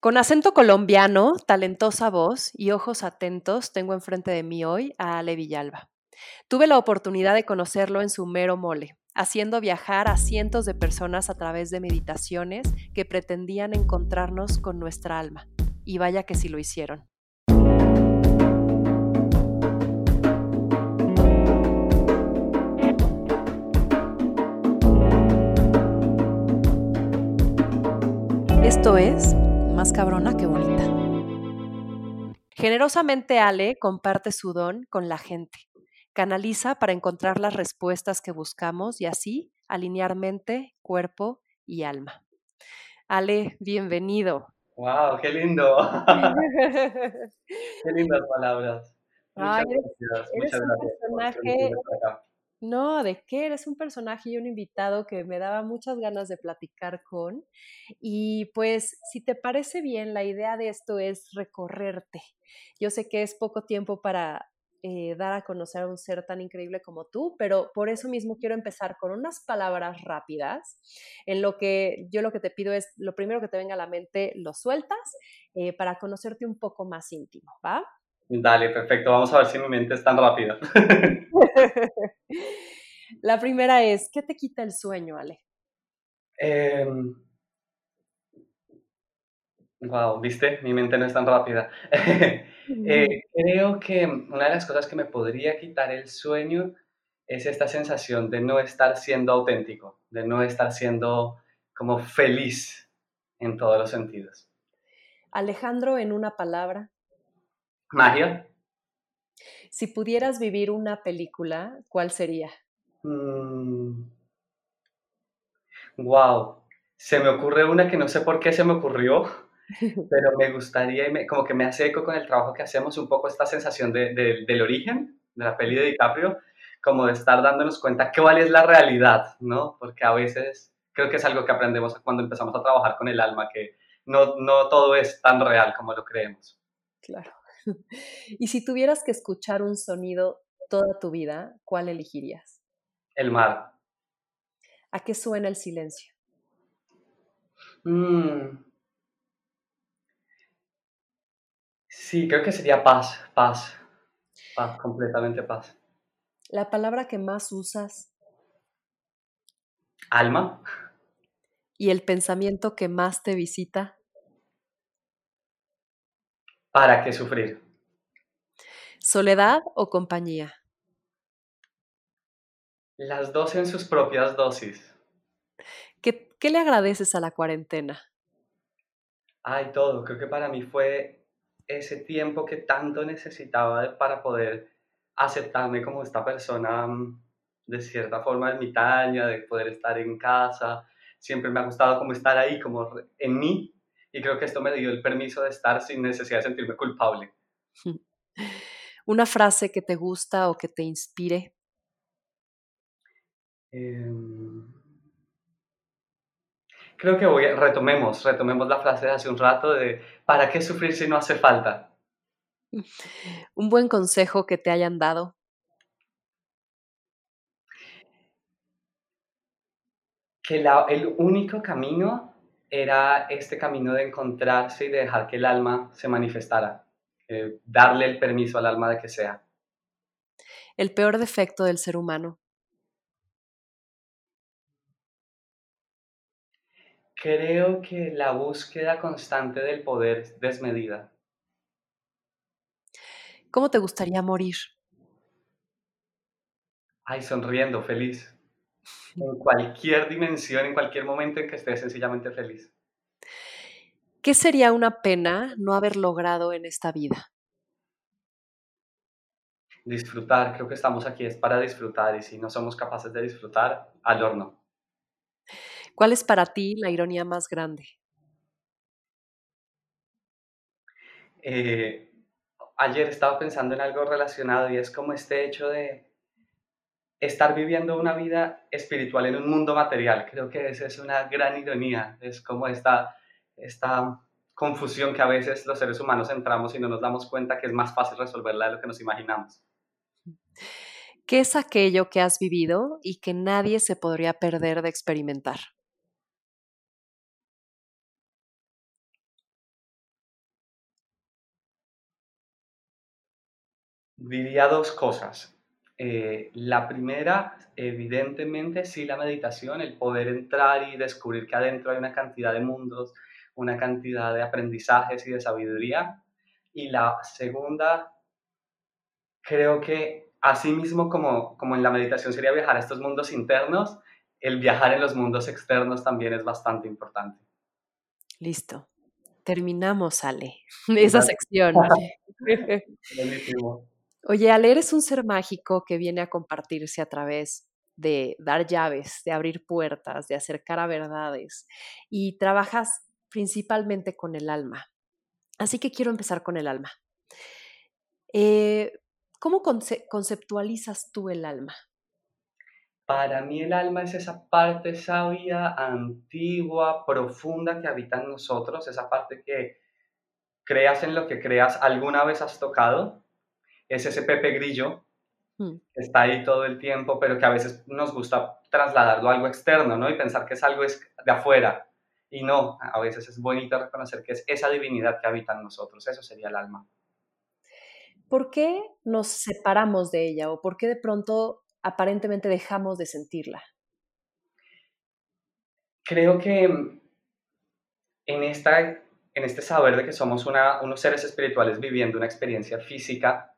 Con acento colombiano, talentosa voz y ojos atentos, tengo enfrente de mí hoy a Ale Villalba. Tuve la oportunidad de conocerlo en su mero mole, haciendo viajar a cientos de personas a través de meditaciones que pretendían encontrarnos con nuestra alma. Y vaya que sí lo hicieron. Esto es más cabrona que bonita. Generosamente Ale comparte su don con la gente, canaliza para encontrar las respuestas que buscamos y así alinear mente, cuerpo y alma. Ale, bienvenido. ¡Wow! ¡Qué lindo! ¡Qué lindas palabras! Muchas gracias. Muchas gracias. No, ¿de qué? Eres un personaje y un invitado que me daba muchas ganas de platicar con. Y pues, si te parece bien, la idea de esto es recorrerte. Yo sé que es poco tiempo para eh, dar a conocer a un ser tan increíble como tú, pero por eso mismo quiero empezar con unas palabras rápidas, en lo que yo lo que te pido es, lo primero que te venga a la mente, lo sueltas eh, para conocerte un poco más íntimo, ¿va? Dale, perfecto. Vamos a ver si mi mente es tan rápida. La primera es, ¿qué te quita el sueño, Ale? wow, em, viste, mi mente no es tan rápida. Eh, creo que una de las cosas que me podría quitar el sueño es esta sensación de no estar siendo auténtico, de no estar siendo como feliz en todos los sentidos. Alejandro, en una palabra. Magia. Si pudieras vivir una película, ¿cuál sería? Wow. Mm. Se me ocurre una que no sé por qué se me ocurrió, pero me gustaría, y como que me hace eco con el trabajo que hacemos, un poco esta sensación de, del origen de la peli de DiCaprio, como de estar dándonos cuenta qué vale es la realidad, ¿no? Porque a veces creo que es algo que aprendemos cuando empezamos a trabajar con el alma, que no, no todo es tan real como lo creemos. Claro. Y si tuvieras que escuchar un sonido toda tu vida, ¿cuál elegirías? El mar. ¿A qué suena el silencio? Mm. Sí, creo que sería paz, paz, paz, completamente paz. ¿La palabra que más usas? Alma. ¿Y el pensamiento que más te visita? ¿Para qué sufrir? ¿Soledad o compañía? Las dos en sus propias dosis. ¿Qué, ¿Qué, le agradeces a la cuarentena? Ay, todo. Creo que para mí fue ese tiempo que tanto necesitaba para poder aceptarme como esta persona mm, de cierta forma ermitaña, de poder estar en casa. Siempre me ha gustado como estar ahí, como en mí, y creo que esto me dio el permiso de estar sin necesidad de sentirme culpable. ¿Una frase que te gusta o que te inspire? Em, creo que voy, retomemos, retomemos la frase de hace un rato de ¿para qué sufrir si no hace falta? Un buen consejo que te hayan dado. Que la, el único camino era este camino de encontrarse y de dejar que el alma se manifestara, eh, darle el permiso al alma de que sea. El peor defecto del ser humano. Creo que la búsqueda constante del poder desmedida. ¿Cómo te gustaría morir? Ay, sonriendo, feliz en cualquier dimensión, en cualquier momento en que estés sencillamente feliz. ¿Qué sería una pena no haber logrado en esta vida? Disfrutar, creo que estamos aquí es para disfrutar y si no somos capaces de disfrutar, al horno. ¿Cuál es para ti la ironía más grande? Eh, ayer estaba pensando en algo relacionado y es como este hecho de estar viviendo una vida espiritual en un mundo material. Creo que esa es una gran ironía, es como esta, esta confusión que a veces los seres humanos entramos y no nos damos cuenta que es más fácil resolverla de lo que nos imaginamos. ¿Qué es aquello que has vivido y que nadie se podría perder de experimentar? Diría dos cosas. Eh, la primera, evidentemente, sí la meditación, el poder entrar y descubrir que adentro hay una cantidad de mundos, una cantidad de aprendizajes y de sabiduría. Y la segunda, creo que así mismo como, como en la meditación sería viajar a estos mundos internos, el viajar en los mundos externos también es bastante importante. Listo. Terminamos, Ale, esa sección. Oye, Ale, eres un ser mágico que viene a compartirse a través de dar llaves, de abrir puertas, de acercar a verdades y trabajas principalmente con el alma. Así que quiero empezar con el alma. Eh, ¿Cómo conceptualizas tú el alma? Para mí el alma es esa parte sabia, antigua, profunda que habita en nosotros, esa parte que creas en lo que creas, alguna vez has tocado, es ese Pepe Grillo mm. que está ahí todo el tiempo, pero que a veces nos gusta trasladarlo a algo externo, ¿no? Y pensar que es algo de afuera. Y no, a veces es bonito reconocer que es esa divinidad que habita en nosotros, eso sería el alma. ¿Por qué nos separamos de ella o por qué de pronto aparentemente dejamos de sentirla? Creo que en, esta, en este saber de que somos unos seres espirituales viviendo una experiencia física,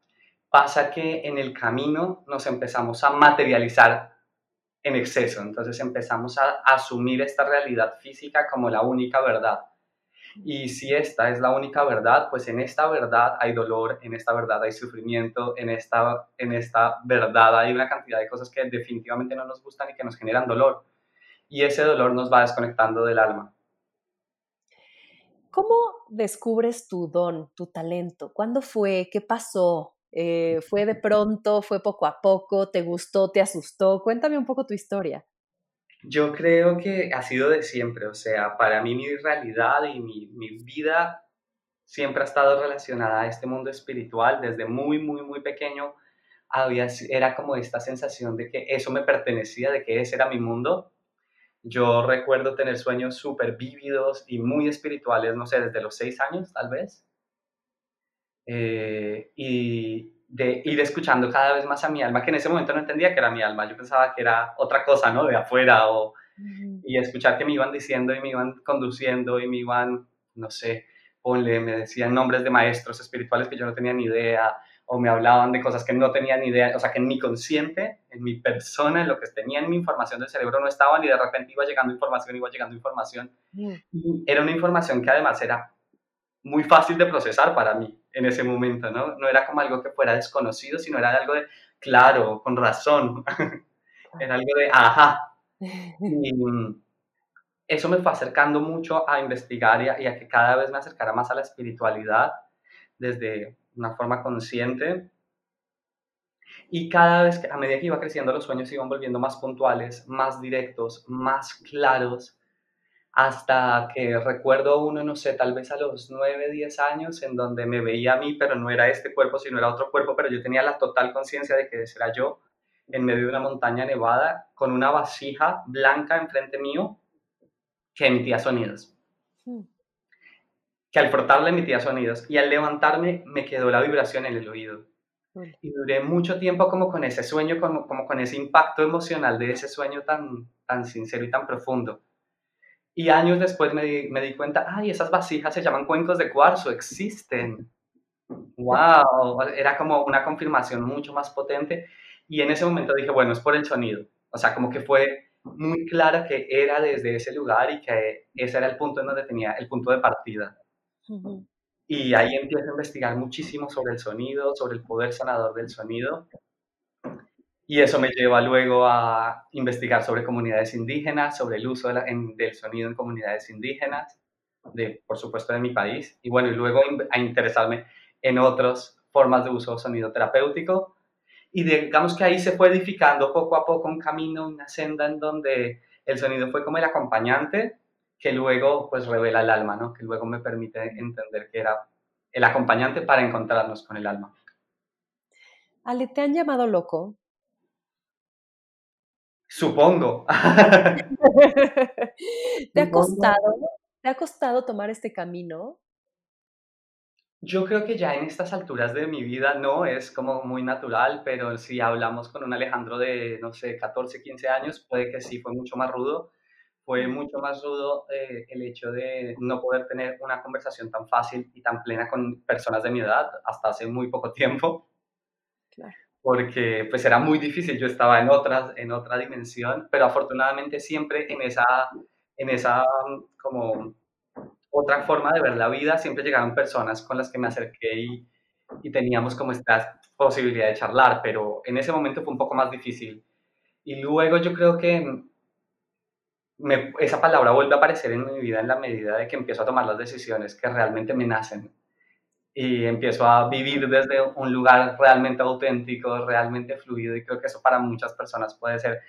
pasa que en el camino nos empezamos a materializar en exceso, entonces empezamos a asumir esta realidad física como la única verdad. Y si esta es la única verdad, pues en esta verdad hay dolor, en esta verdad hay sufrimiento, en esta, en esta verdad hay una cantidad de cosas que definitivamente no nos gustan y que nos generan dolor. Y ese dolor nos va desconectando del alma. ¿Cómo descubres tu don, tu talento? ¿Cuándo fue? ¿Qué pasó? Eh, ¿Fue de pronto? ¿Fue poco a poco? ¿Te gustó? ¿Te asustó? Cuéntame un poco tu historia. Yo creo que ha sido de siempre, o sea, para mí mi realidad y mi, mi vida siempre ha estado relacionada a este mundo espiritual. Desde muy, muy, muy pequeño había, era como esta sensación de que eso me pertenecía, de que ese era mi mundo. Yo recuerdo tener sueños súper vívidos y muy espirituales, no sé, desde los seis años tal vez. Eh, y de ir escuchando cada vez más a mi alma, que en ese momento no entendía que era mi alma, yo pensaba que era otra cosa, ¿no? De afuera, o, y escuchar que me iban diciendo y me iban conduciendo y me iban, no sé, ponle, me decían nombres de maestros espirituales que yo no tenía ni idea, o me hablaban de cosas que no tenía ni idea, o sea, que en mi consciente, en mi persona, en lo que tenía en mi información del cerebro no estaba, y de repente iba llegando información, iba llegando información. Era una información que además era muy fácil de procesar para mí en ese momento, ¿no? No era como algo que fuera desconocido, sino era algo de, claro, con razón, era algo de, ajá. Y eso me fue acercando mucho a investigar y a, que cada vez me acercara más a la espiritualidad desde una forma consciente. Y cada vez que, a medida que iba creciendo, los sueños iban volviendo más puntuales, más directos, más claros hasta que recuerdo uno, no sé, tal vez a los 9, 10 años, en donde me veía a mí, pero no era este cuerpo, sino era otro cuerpo, pero yo tenía la total conciencia de que ese era yo, en medio de una montaña nevada, con una vasija blanca enfrente mío que emitía sonidos. Hmm. Que al frotarla emitía sonidos y al levantarme me quedó la vibración en el oído. Y duré mucho tiempo como con ese sueño, como, como con ese impacto emocional de ese sueño tan, tan sincero y tan profundo y años después me di, me di cuenta, ay, esas vasijas se llaman cuencos de cuarzo, existen. ¡Wow! Era como una confirmación mucho más potente. Y en ese momento dije, bueno, es por el sonido. O sea, como que fue muy clara que era desde ese lugar y que ese era el punto en donde tenía el punto de partida. Y ahí empiezo a investigar muchísimo sobre el sonido, sobre el poder sanador del sonido. Y eso me lleva luego a investigar sobre comunidades indígenas, sobre el uso del sonido en comunidades indígenas, de, por supuesto de mi país, y bueno, y luego a interesarme en otras formas de uso sonido terapéutico. Y digamos que ahí se fue edificando poco a poco un camino, una senda en donde el sonido fue como el acompañante que luego pues revela el alma, ¿no? Que luego me permite entender que era el acompañante para encontrarnos con el alma. Ale, ¿te han llamado loco? Supongo. ¿Te ha costado, te ha costado tomar este camino? Yo creo que ya en estas alturas de mi vida no es como muy natural, pero si hablamos con un Alejandro de, no sé, 14, 15 años, puede que sí fue mucho más rudo. Fue mucho más rudo eh, el hecho de no poder tener una conversación tan fácil y tan plena con personas de mi edad hasta hace muy poco tiempo. Claro. Porque pues era muy difícil, yo estaba en, otras, en otra dimensión, pero afortunadamente siempre en esa, en esa como otra forma de ver la vida, siempre llegaban personas con las que me acerqué y, y teníamos como esta posibilidad de charlar, pero en ese momento fue un poco más difícil. Y luego yo creo que me, esa palabra vuelve a aparecer en mi vida en la medida de que empiezo a tomar las decisiones que realmente me nacen y empiezo a vivir desde un lugar realmente auténtico, realmente fluido y creo que eso para muchas personas puede ser,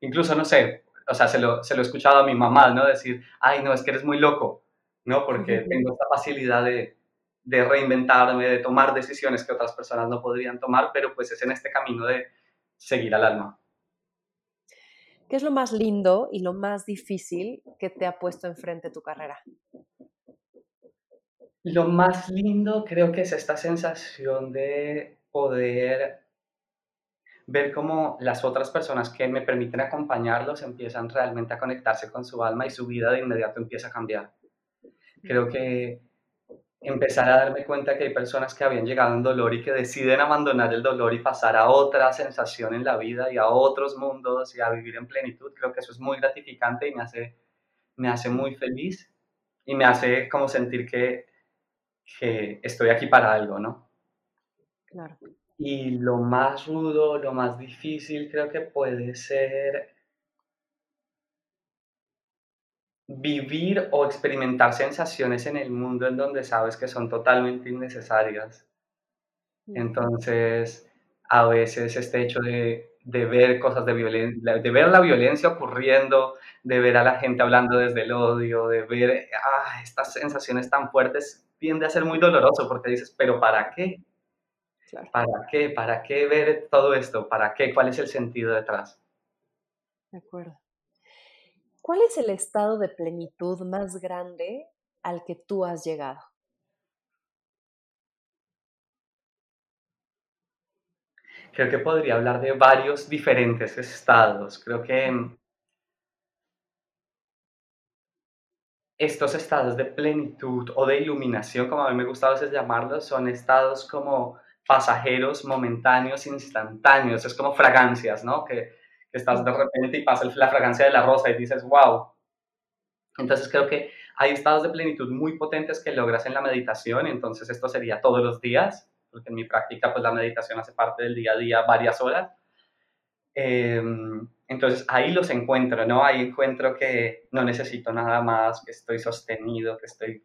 incluso no sé, o sea, se lo, se lo he escuchado a mi mamá, ¿no? Decir, ay, no, es que eres muy loco ¿no? Porque tengo esta facilidad de, de reinventarme, de tomar decisiones que otras personas no podrían tomar, pero pues es en este camino de seguir al alma. ¿Qué es lo más lindo y lo más difícil que te ha puesto enfrente tu carrera? Lo más lindo creo que es esta sensación de poder ver cómo las otras personas que me permiten acompañarlos empiezan realmente a conectarse con su alma y su vida de inmediato empieza a cambiar. Creo que empezar a darme cuenta que hay personas que habían llegado en dolor y que deciden abandonar el dolor y pasar a otra sensación en la vida y a otros mundos y a vivir en plenitud, creo que eso es muy gratificante y me hace, me hace muy feliz y me hace como sentir que, que estoy aquí para algo, ¿no? Claro. Y lo más rudo, lo más difícil creo que puede ser vivir o experimentar sensaciones en el mundo en donde sabes que son totalmente innecesarias. Entonces, a veces este hecho de, ver cosas de violencia, de ver la violencia ocurriendo, de ver a la gente hablando desde el odio, de ver ah, estas sensaciones tan fuertes, tiende a ser muy doloroso porque dices, pero ¿para qué? ¿Para qué? ¿Para qué ver todo esto? ¿Para qué? ¿Cuál es el sentido detrás? De acuerdo. ¿Cuál es el estado de plenitud más grande al que tú has llegado? Creo que podría hablar de varios diferentes estados. Creo que estos estados de plenitud o de iluminación, como a mí me gusta a veces llamarlos, son estados como pasajeros, momentáneos, instantáneos. Es como fragancias, ¿no? Que que estás de repente y pasa la fragancia de la rosa y dices, wow. Entonces creo que hay estados de plenitud muy potentes que logras en la meditación, entonces esto sería todos los días, porque en mi práctica pues la meditación hace parte del día a día varias horas. Em, entonces ahí los encuentro, ¿no? Ahí encuentro que no necesito nada más, que estoy sostenido, que estoy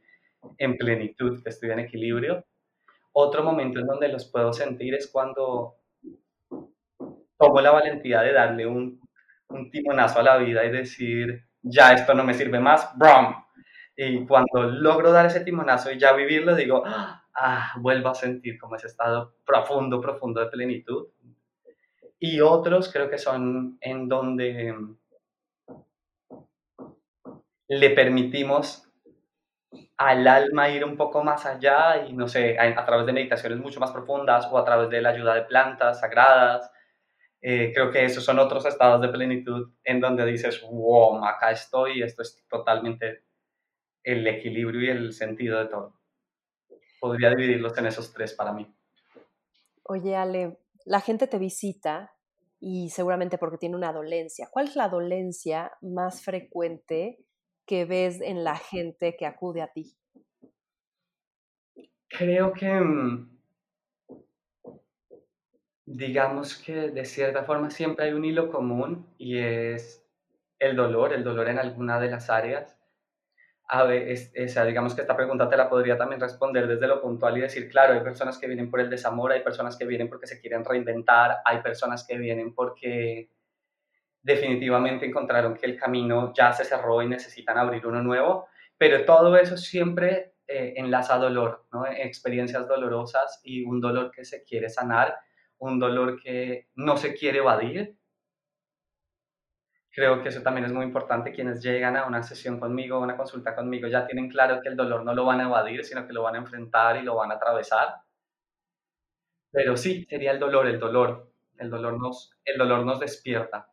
en plenitud, que estoy en equilibrio. Otro momento en donde los puedo sentir es cuando tomo la valentía de darle un, un timonazo a la vida y decir, ya esto no me sirve más, ¡brum! Y cuando logro dar ese timonazo y ya vivirlo, digo, ah, vuelvo a sentir como ese estado profundo, profundo de plenitud. Y otros creo que son en donde le permitimos al alma ir un poco más allá y no sé, a, través de meditaciones mucho más profundas o a través de la ayuda de plantas sagradas eh, creo que esos son otros estados de plenitud en donde dices, wow, acá estoy esto es totalmente el equilibrio y el sentido de todo. Podría dividirlos en esos tres para mí. Oye, Ale, la gente te visita y seguramente porque tiene una dolencia. ¿Cuál es la dolencia más frecuente que ves en la gente que acude a ti? Creo que mm, digamos que de cierta forma siempre hay un hilo común y es el dolor, el dolor en alguna de las áreas. A ver, digamos que esta pregunta te la podría también responder desde lo puntual y decir, claro, hay personas que vienen por el desamor, hay personas que vienen porque se quieren reinventar, hay personas que vienen porque definitivamente encontraron que el camino ya se cerró y necesitan abrir uno nuevo, pero todo eso siempre eh, enlaza dolor, ¿no? experiencias dolorosas y un dolor que se quiere sanar un dolor que no se quiere evadir. Creo que eso también es muy importante. Quienes llegan a una sesión conmigo, a una consulta conmigo, ya tienen claro que el dolor no lo van a evadir, sino que lo van a enfrentar y lo van a atravesar. Pero sí, sería el dolor, el dolor. El dolor nos, el dolor nos despierta.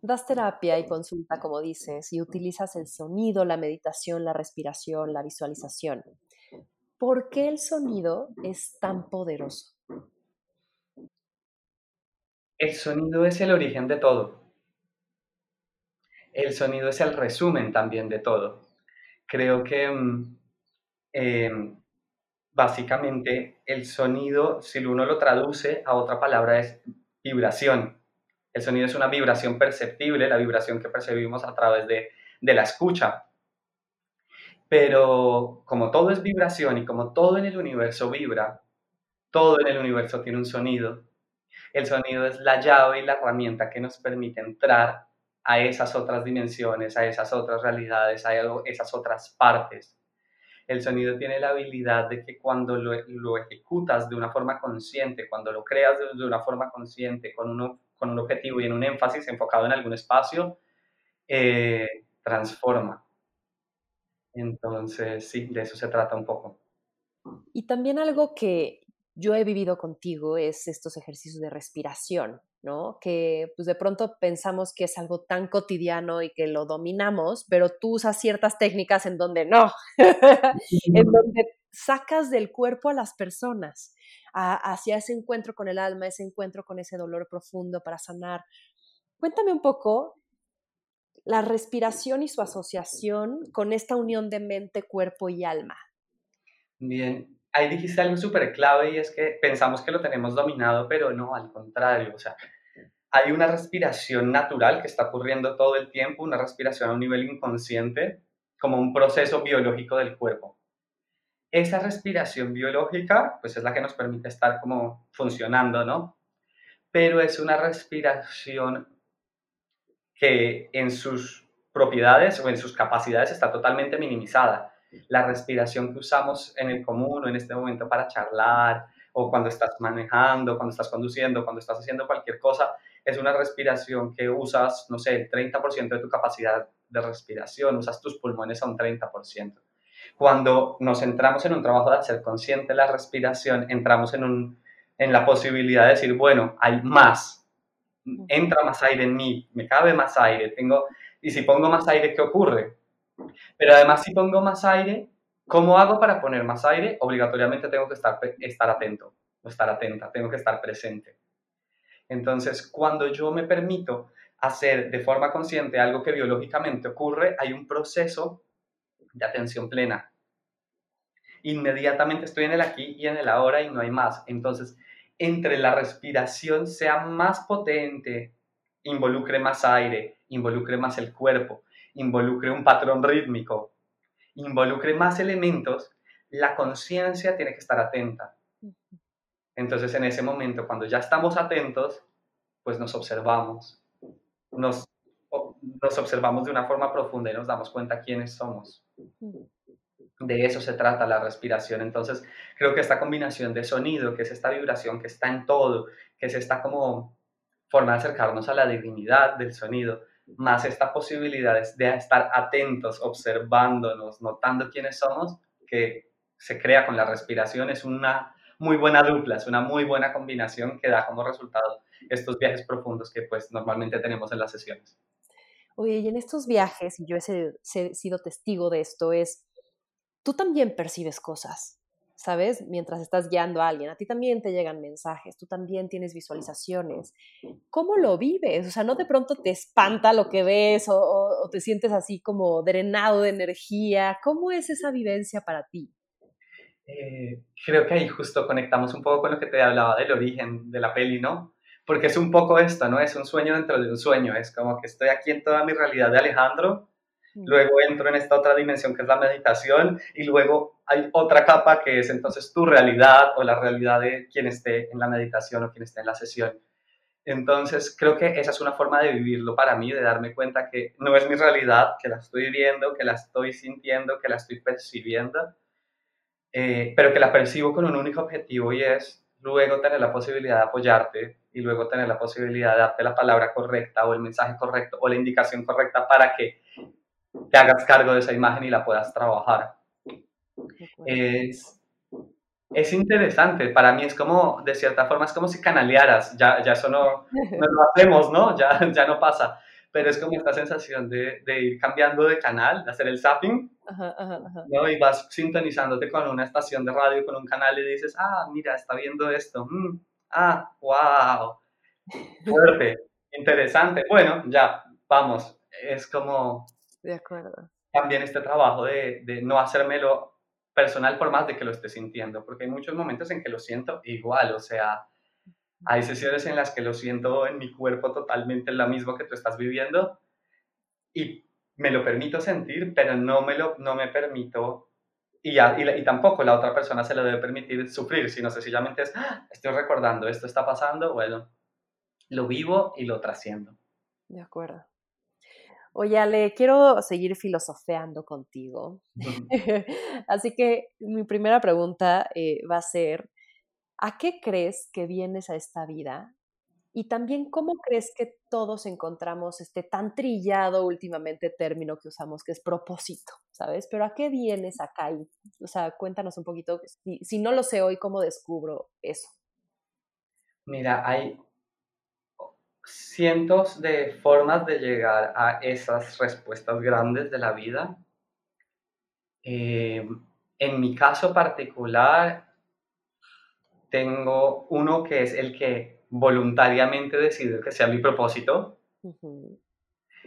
Das terapia y consulta, como dices, y utilizas el sonido, la meditación, la respiración, la visualización. ¿Por qué el sonido es tan poderoso? El sonido es el origen de todo. El sonido es el resumen también de todo. Creo que mm, em, básicamente el sonido, si uno lo traduce a otra palabra, es vibración. El sonido es una vibración perceptible, la vibración que percibimos a través de, de la escucha. Pero como todo es vibración y como todo en el universo vibra, todo en el universo tiene un sonido, el sonido es la llave y la herramienta que nos permite entrar a esas otras dimensiones, a esas otras realidades, a esas otras partes. El sonido tiene la habilidad de que cuando lo, ejecutas de una forma consciente, cuando lo creas de, una forma consciente, con, un objetivo y en un énfasis enfocado en algún espacio, eh, transforma. Entonces, sí, de eso se trata un poco. Y también algo que yo he vivido contigo es estos ejercicios de respiración, ¿no? Que pues de pronto pensamos que es algo tan cotidiano y que lo dominamos, pero tú usas ciertas técnicas en donde no, en donde sacas del cuerpo a las personas hacia ese encuentro con el alma, ese encuentro con ese dolor profundo para sanar. Cuéntame un poco la respiración y su asociación con esta unión de mente, cuerpo y alma. Bien, ahí dijiste algo súper clave y es que pensamos que lo tenemos dominado, pero no, al contrario, o sea, hay una respiración natural que está ocurriendo todo el tiempo, una respiración a un nivel inconsciente, como un proceso biológico del cuerpo. Esa respiración biológica, pues es la que nos permite estar como funcionando, ¿no? Pero es una respiración que en sus propiedades o en sus capacidades está totalmente minimizada la respiración que usamos en el común o en este momento para charlar o cuando estás manejando, cuando estás conduciendo, cuando estás haciendo cualquier cosa, es una respiración que usas, no sé, el 30% de tu capacidad de respiración, usas tus pulmones a un 30%. Cuando nos entramos en un trabajo de hacer consciente la respiración, entramos en, un, en la posibilidad de decir, bueno, hay más, entra más aire en mí, me cabe más aire, tengo, y si pongo más aire, ¿qué ocurre? Pero además, si pongo más aire, ¿cómo hago para poner más aire? Obligatoriamente tengo que estar, estar atento, o estar atenta, tengo que estar presente. Entonces, cuando yo me permito hacer de forma consciente algo que biológicamente ocurre, hay un proceso de atención plena. Inmediatamente estoy en el aquí y en el ahora y no hay más. Entonces, entre la respiración sea más potente, involucre más aire, involucre más el cuerpo, involucre un patrón rítmico, involucre más elementos, la conciencia tiene que estar atenta. Entonces en ese momento, cuando ya estamos atentos, pues nos observamos, nos, nos observamos de una forma profunda y nos damos cuenta quiénes somos. De eso se trata la respiración. Entonces creo que esta combinación de sonido, que es esta vibración que está en todo, que es esta como forma de acercarnos a la divinidad del sonido, más esta posibilidad de estar atentos, observándonos, notando quiénes somos, que se crea con la respiración, es una muy buena dupla, es una muy buena combinación que da como resultado estos viajes profundos que pues normalmente tenemos en las sesiones. Oye, y en estos viajes, y yo he sido testigo de esto, es, tú también percibes cosas, ¿sabes? Mientras estás guiando a alguien, a ti también te llegan mensajes, tú también tienes visualizaciones. ¿Cómo lo vives? O sea, ¿no de pronto te espanta lo que ves o, te sientes así como drenado de energía? ¿Cómo es esa vivencia para ti? Eh, creo que ahí justo conectamos un poco con lo que te hablaba del origen de la peli, ¿no? Porque es un poco esto, ¿no? Es un sueño dentro de un sueño, es como que estoy aquí en toda mi realidad de Alejandro, luego entro en esta otra dimensión que es la meditación y luego hay otra capa que es entonces tu realidad o la realidad de quien esté en la meditación o quien esté en la sesión. Entonces creo que esa es una forma de vivirlo para mí, de darme cuenta que no es mi realidad, que la estoy viendo, que la estoy sintiendo, que la estoy percibiendo, eh, pero que la percibo con un único objetivo y es luego tener la posibilidad de apoyarte y luego tener la posibilidad de darte la palabra correcta o el mensaje correcto o la indicación correcta para que te hagas cargo de esa imagen y la puedas trabajar. Es, es interesante, para mí es como, de cierta forma, es como si canalearas, ya, ya eso no, no lo hacemos, ¿no? Ya, ya no pasa, pero es como esta sensación de, de ir cambiando de canal, de hacer el zapping, ¿no? Y vas sintonizándote con una estación de radio, con un canal y dices, ah, mira, está viendo esto, mm, ah, wow, fuerte, interesante, bueno, ya, vamos, es como... De acuerdo. También este trabajo de, de no hacérmelo personal por más de que lo esté sintiendo, porque hay muchos momentos en que lo siento igual, o sea, hay sesiones en las que lo siento en mi cuerpo totalmente lo mismo que tú estás viviendo y me lo permito sentir, pero no me, lo, no me permito y, y, tampoco la otra persona se lo debe permitir sufrir, sino sencillamente es, ¡Ah! estoy recordando, esto está pasando, bueno, lo vivo y lo trasciendo. De acuerdo. Oye, Ale, quiero seguir filosofeando contigo. Así que mi primera pregunta eh, va a ser, ¿a qué crees que vienes a esta vida? Y también, ¿cómo crees que todos encontramos este tan trillado últimamente término que usamos, que es propósito, ¿sabes? Pero ¿a qué vienes acá? o sea, cuéntanos un poquito, si, si no lo sé hoy, ¿cómo descubro eso? Mira, hay cientos de formas de llegar a esas respuestas grandes de la vida. Eh, en mi caso particular, tengo uno que es el que voluntariamente decido que sea mi propósito,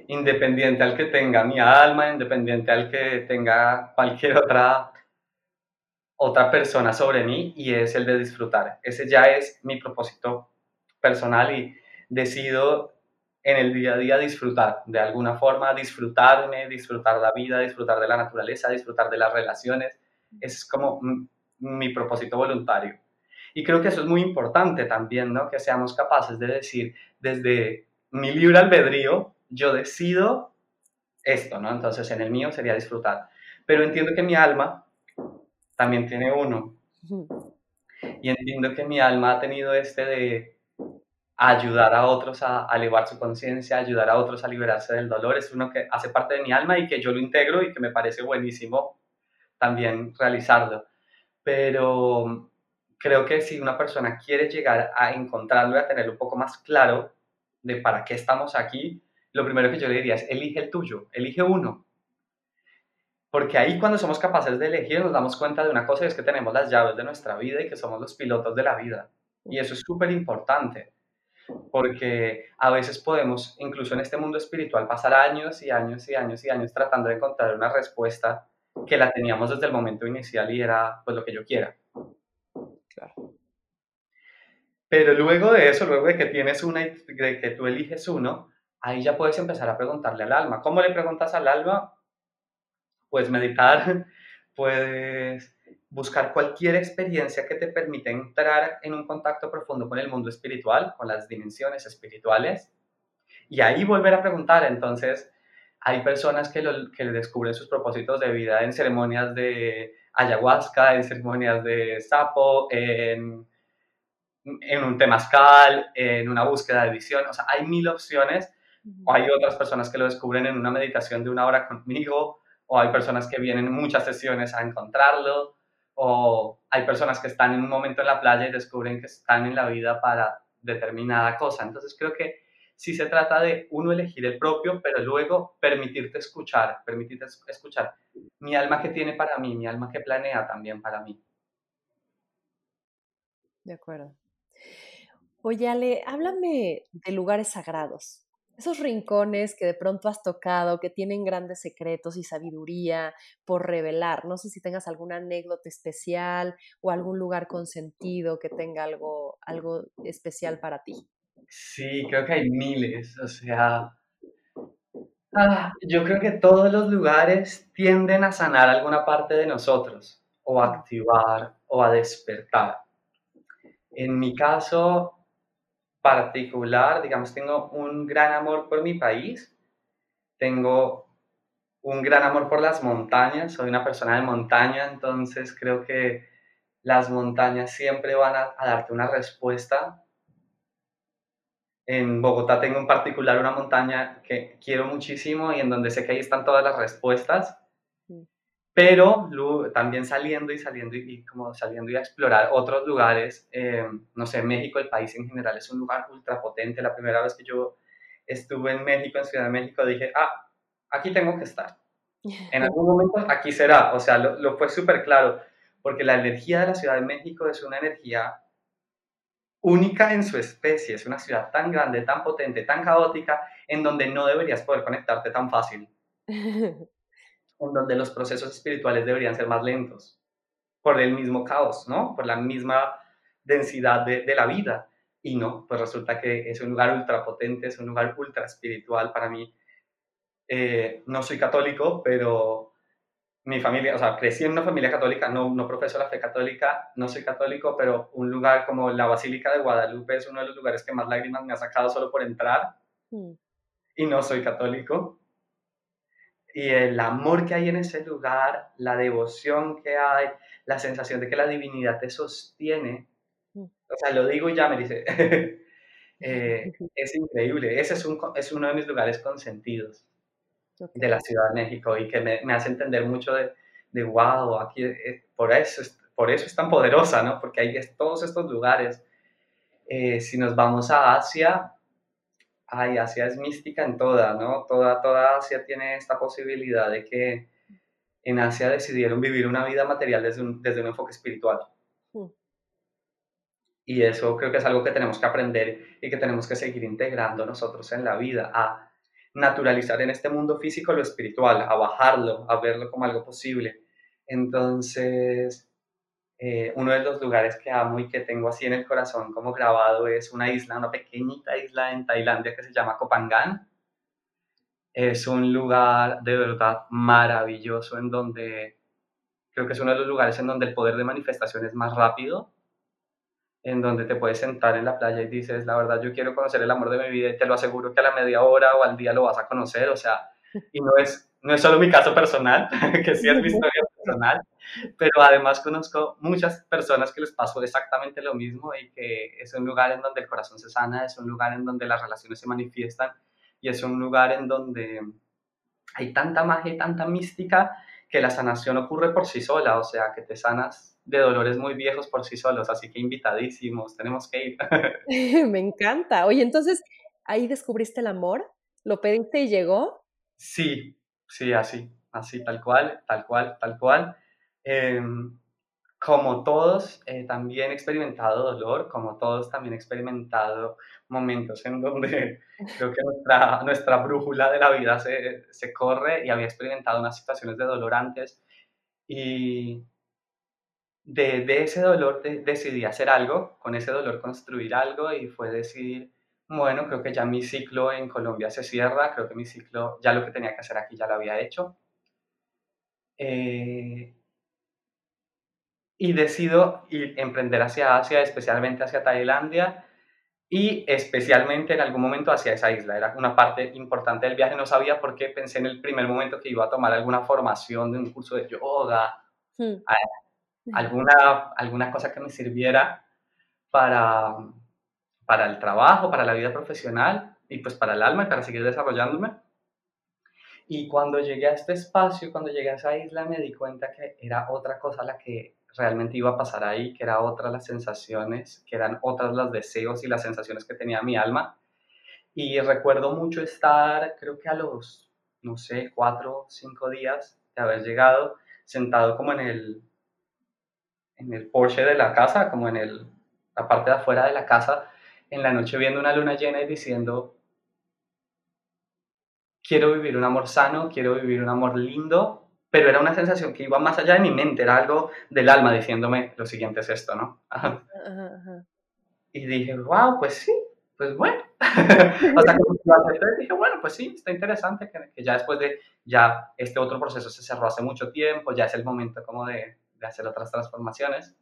independiente al que tenga mi alma, independiente al que tenga cualquier otra, otra persona sobre mí, y es el de disfrutar. Ese ya es mi propósito personal y decido en el día a día disfrutar, de alguna forma disfrutarme, disfrutar la vida, disfrutar de la naturaleza, disfrutar de las relaciones. es como mi propósito voluntario. Y creo que eso es muy importante también, ¿no? Que seamos capaces de decir, desde mi libre albedrío, yo decido esto, ¿no? Entonces en el mío sería disfrutar. Pero entiendo que mi alma también tiene uno. Y entiendo que mi alma ha tenido este de ayudar a otros a, elevar su conciencia, ayudar a otros a liberarse del dolor. Es uno que hace parte de mi alma y que yo lo integro y que me parece buenísimo también realizarlo. Pero creo que si una persona quiere llegar a encontrarlo y a tener un poco más claro de para qué estamos aquí, lo primero que yo le diría es elige el tuyo, elige uno. Porque ahí cuando somos capaces de elegir nos damos cuenta de una cosa y es que tenemos las llaves de nuestra vida y que somos los pilotos de la vida. Y eso es súper importante porque a veces podemos, incluso en este mundo espiritual, pasar años y años y años y años tratando de encontrar una respuesta que la teníamos desde el momento inicial y era pues lo que yo quiera. Claro. Pero luego de eso, luego de que tienes una y de que tú eliges uno, ahí ya puedes empezar a preguntarle al alma. ¿Cómo le preguntas al alma? Pues meditar, puedes buscar cualquier experiencia que te permita entrar en un contacto profundo con el mundo espiritual, con las dimensiones espirituales, y ahí volver a preguntar. Entonces, hay personas que, lo, que descubren sus propósitos de vida en ceremonias de ayahuasca, en ceremonias de sapo, en, en un temazcal, en una búsqueda de visión. O sea, hay mil opciones. O hay otras personas que lo descubren en una meditación de una hora conmigo, o hay personas que vienen muchas sesiones a encontrarlo o hay personas que están en un momento en la playa y descubren que están en la vida para determinada cosa. Entonces creo que sí se trata de uno elegir el propio, pero luego permitirte escuchar, permitirte escuchar mi alma que tiene para mí, mi alma que planea también para mí. De acuerdo. Oye, Ale, háblame de lugares sagrados esos rincones que de pronto has tocado, que tienen grandes secretos y sabiduría por revelar. No sé si tengas alguna anécdota especial o algún lugar con sentido que tenga algo, algo especial para ti. Sí, creo que hay miles. O sea, ah, yo creo que todos los lugares tienden a sanar alguna parte de nosotros, o a activar, o a despertar. En mi caso, particular, digamos, tengo un gran amor por mi país, tengo un gran amor por las montañas, soy una persona de montaña, entonces creo que las montañas siempre van a, darte una respuesta. En Bogotá tengo en particular una montaña que quiero muchísimo y en donde sé que ahí están todas las respuestas pero también saliendo y saliendo y, como saliendo y a explorar otros lugares, eh, no sé, México, el país en general es un lugar ultra potente. La primera vez que yo estuve en México, en Ciudad de México, dije, ah, aquí tengo que estar. En algún momento aquí será, o sea, lo, lo fue súper claro, porque la energía de la Ciudad de México es una energía única en su especie, es una ciudad tan grande, tan potente, tan caótica, en donde no deberías poder conectarte tan fácil. en donde los procesos espirituales deberían ser más lentos, por el mismo caos, ¿no? Por la misma densidad de, la vida. Y no, pues resulta que es un lugar ultra potente, es un lugar ultra espiritual para mí. Eh, no soy católico, pero mi familia, o sea, crecí en una familia católica, no, no profeso la fe católica, no soy católico, pero un lugar como la Basílica de Guadalupe es uno de los lugares que más lágrimas me ha sacado solo por entrar. Mm. Y no soy católico, y el amor que hay en ese lugar, la devoción que hay, la sensación de que la divinidad te sostiene. Mm. O sea, lo digo y ya me dice, eh, es increíble. Ese es, un, es uno de mis lugares consentidos de la Ciudad de México y que me, me hace entender mucho de, de wow, aquí, eh, por, eso, por eso es tan poderosa, ¿no? Porque hay todos estos lugares. Eh, si nos vamos a Asia, ay, Asia es mística en toda, ¿no? Toda, toda Asia tiene esta posibilidad de que en Asia decidieron vivir una vida material desde un, desde un enfoque espiritual. Hmm. Y eso creo que es algo que tenemos que aprender y que tenemos que seguir integrando nosotros en la vida, a naturalizar en este mundo físico lo espiritual, a bajarlo, a verlo como algo posible. Entonces, eh, uno de los lugares que amo y que tengo así en el corazón como grabado es una isla, una pequeñita isla en Tailandia que se llama Kopangan. Es un lugar de verdad maravilloso en donde creo que es uno de los lugares en donde el poder de manifestación es más rápido, en donde te puedes sentar en la playa y dices, la verdad, yo quiero conocer el amor de mi vida y te lo aseguro que a la media hora o al día lo vas a conocer, o sea, y no es, no es solo mi caso personal, que sí es mi historia personal, pero además conozco muchas personas que les pasó exactamente lo mismo y que es un lugar en donde el corazón se sana, es un lugar en donde las relaciones se manifiestan y es un lugar en donde hay tanta magia y tanta mística que la sanación ocurre por sí sola, o sea, que te sanas de dolores muy viejos por sí solos, así que invitadísimos, tenemos que ir. Me encanta. Oye, entonces, ¿ahí descubriste el amor? ¿Lo pediste y llegó? Sí, sí, así, así, tal cual, tal cual, tal cual. Em, como todos, eh, también he experimentado dolor, como todos, también he experimentado momentos en donde creo que nuestra, nuestra brújula de la vida se, se corre y había experimentado unas situaciones de dolor antes y de, de ese dolor decidí hacer algo, con ese dolor construir algo y fue decir, bueno, creo que ya mi ciclo en Colombia se cierra, creo que mi ciclo, ya lo que tenía que hacer aquí ya lo había hecho. Eh, y decido ir, emprender hacia Asia, especialmente hacia Tailandia y especialmente en algún momento hacia esa isla. Era una parte importante del viaje, no sabía por qué pensé en el primer momento que iba a tomar alguna formación de un curso de yoga, hmm. alguna, alguna cosa que me sirviera para, para el trabajo, para la vida profesional y pues para el alma y para seguir desarrollándome. Y cuando llegué a este espacio, cuando llegué a esa isla, me di cuenta que era otra cosa la que realmente iba a pasar ahí, que era otras las sensaciones, que eran otras los deseos y las sensaciones que tenía mi alma. Y recuerdo mucho estar, creo que a los, no sé, cuatro cinco días de haber llegado, sentado como en el, en el porche de la casa, como en el, la parte de afuera de la casa, en la noche viendo una luna llena y diciendo, quiero vivir un amor sano, quiero vivir un amor lindo, pero era una sensación que iba más allá de mi mente, era algo del alma diciéndome, lo siguiente es esto, ¿no? Y dije, wow, pues sí, pues bueno. o sea, que dije, bueno, pues sí, está interesante que, ya después de, ya este otro proceso se cerró hace mucho tiempo, ya es el momento como de, de hacer otras transformaciones.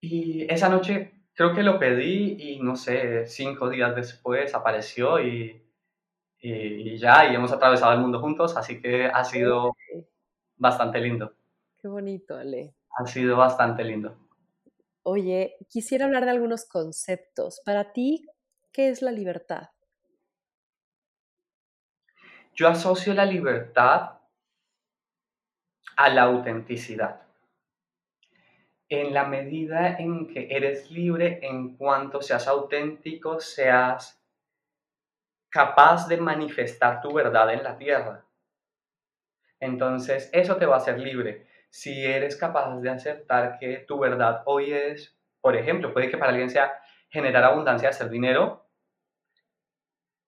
Y esa noche creo que lo pedí y no sé, cinco días después apareció y y, ya, y hemos atravesado el mundo juntos, así que ha sido bastante lindo. Qué bonito, Ale. Ha sido bastante lindo. Oye, quisiera hablar de algunos conceptos. Para ti, ¿qué es la libertad? Yo asocio la libertad a la autenticidad. En la medida en que eres libre en cuanto seas auténtico, seas capaz de manifestar tu verdad en la tierra. Entonces, eso te va a hacer libre. Si eres capaz de aceptar que tu verdad hoy es, por ejemplo, puede que para alguien sea generar abundancia, hacer dinero,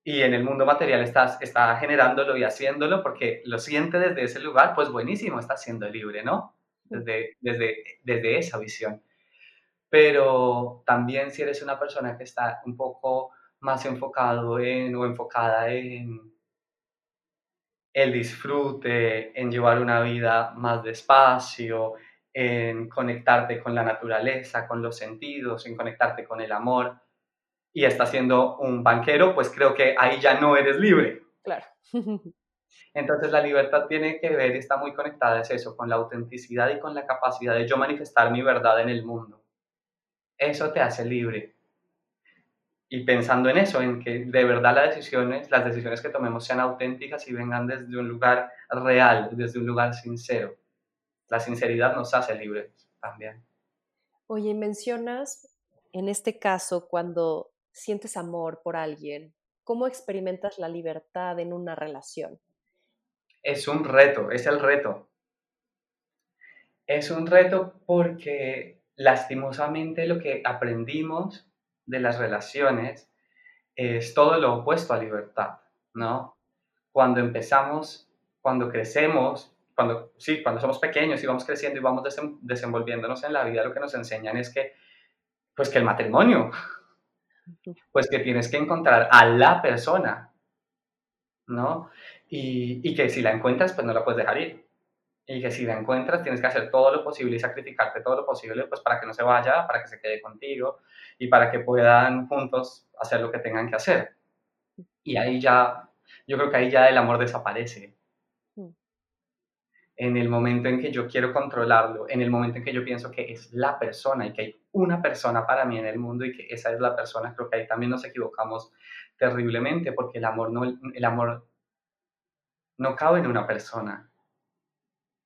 y en el mundo material estás, está generándolo y haciéndolo porque lo siente desde ese lugar, pues buenísimo, estás siendo libre, ¿no? Desde, desde, desde esa visión. Pero también si eres una persona que está un poco más enfocado en o enfocada en el disfrute, en llevar una vida más despacio, en conectarte con la naturaleza, con los sentidos, en conectarte con el amor, y estás siendo un banquero, pues creo que ahí ya no eres libre. Claro. Entonces la libertad tiene que ver, está muy conectada, es eso, con la autenticidad y con la capacidad de yo manifestar mi verdad en el mundo. Eso te hace libre. Y pensando en eso, en que de verdad las decisiones, las decisiones que tomemos sean auténticas y vengan desde un lugar real, desde un lugar sincero. La sinceridad nos hace libres también. Oye, mencionas en este caso cuando sientes amor por alguien, ¿cómo experimentas la libertad en una relación? Es un reto, es el reto. Es un reto porque lastimosamente lo que aprendimos de las relaciones es todo lo opuesto a libertad, ¿no? Cuando empezamos, cuando crecemos, cuando, sí, cuando somos pequeños y vamos creciendo y vamos desenvolviéndonos en la vida, lo que nos enseñan es que, pues que el matrimonio, pues que tienes que encontrar a la persona, ¿no? Y, que si la encuentras, pues no la puedes dejar ir. Y que si la encuentras, tienes que hacer todo lo posible y sacrificarte todo lo posible, pues para que no se vaya, para que se quede contigo y para que puedan juntos hacer lo que tengan que hacer. Y ahí ya, yo creo que ahí ya el amor desaparece en el momento en que yo quiero controlarlo, en el momento en que yo pienso que es la persona y que hay una persona para mí en el mundo y que esa es la persona, creo que ahí también nos equivocamos terriblemente porque el amor no, el amor no cabe en una persona.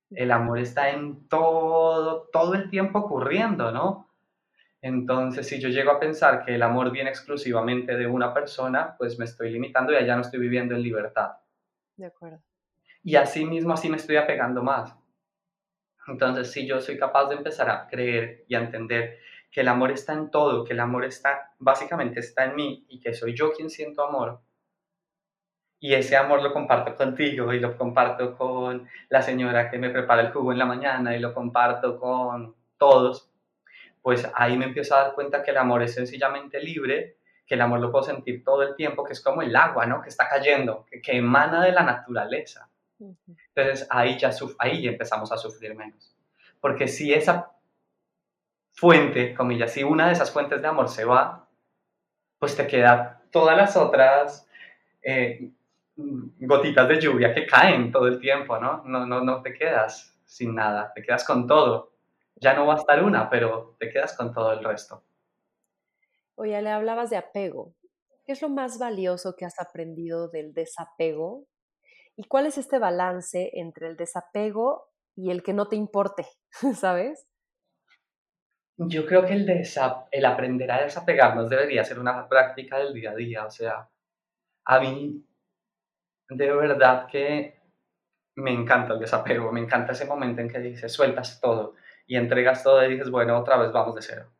El amor está en todo, todo el tiempo ocurriendo, ¿no? Entonces, si yo llego a pensar que el amor viene exclusivamente de una persona, pues me estoy limitando y allá no estoy viviendo en libertad. De acuerdo y así mismo así me estoy apegando más. Entonces, si yo soy capaz de empezar a creer y a entender que el amor está en todo, que el amor está, básicamente está en mí y que soy yo quien siento amor, y ese amor lo comparto contigo y lo comparto con la señora que me prepara el jugo en la mañana y lo comparto con todos, pues ahí me empiezo a dar cuenta que el amor es sencillamente libre, que el amor lo puedo sentir todo el tiempo, que es como el agua, ¿no? Que está cayendo, que, que emana de la naturaleza. Entonces ahí ya, ahí empezamos a sufrir menos. Porque si esa fuente, comillas, si una de esas fuentes de amor se va, pues te queda todas las otras eh, gotitas de lluvia que caen todo el tiempo, ¿no? No, no, no te quedas sin nada, te quedas con todo. Ya no va a estar una, pero te quedas con todo el resto. Oye, le hablabas de apego. ¿Qué es lo más valioso que has aprendido del desapego ¿Y cuál es este balance entre el desapego y el que no te importe, sabes? Yo creo que el, el aprender a desapegarnos debería ser una práctica del día a día. O sea, a mí de verdad que me encanta el desapego, me encanta ese momento en que dices, sueltas todo y entregas todo y dices, bueno, otra vez vamos de cero.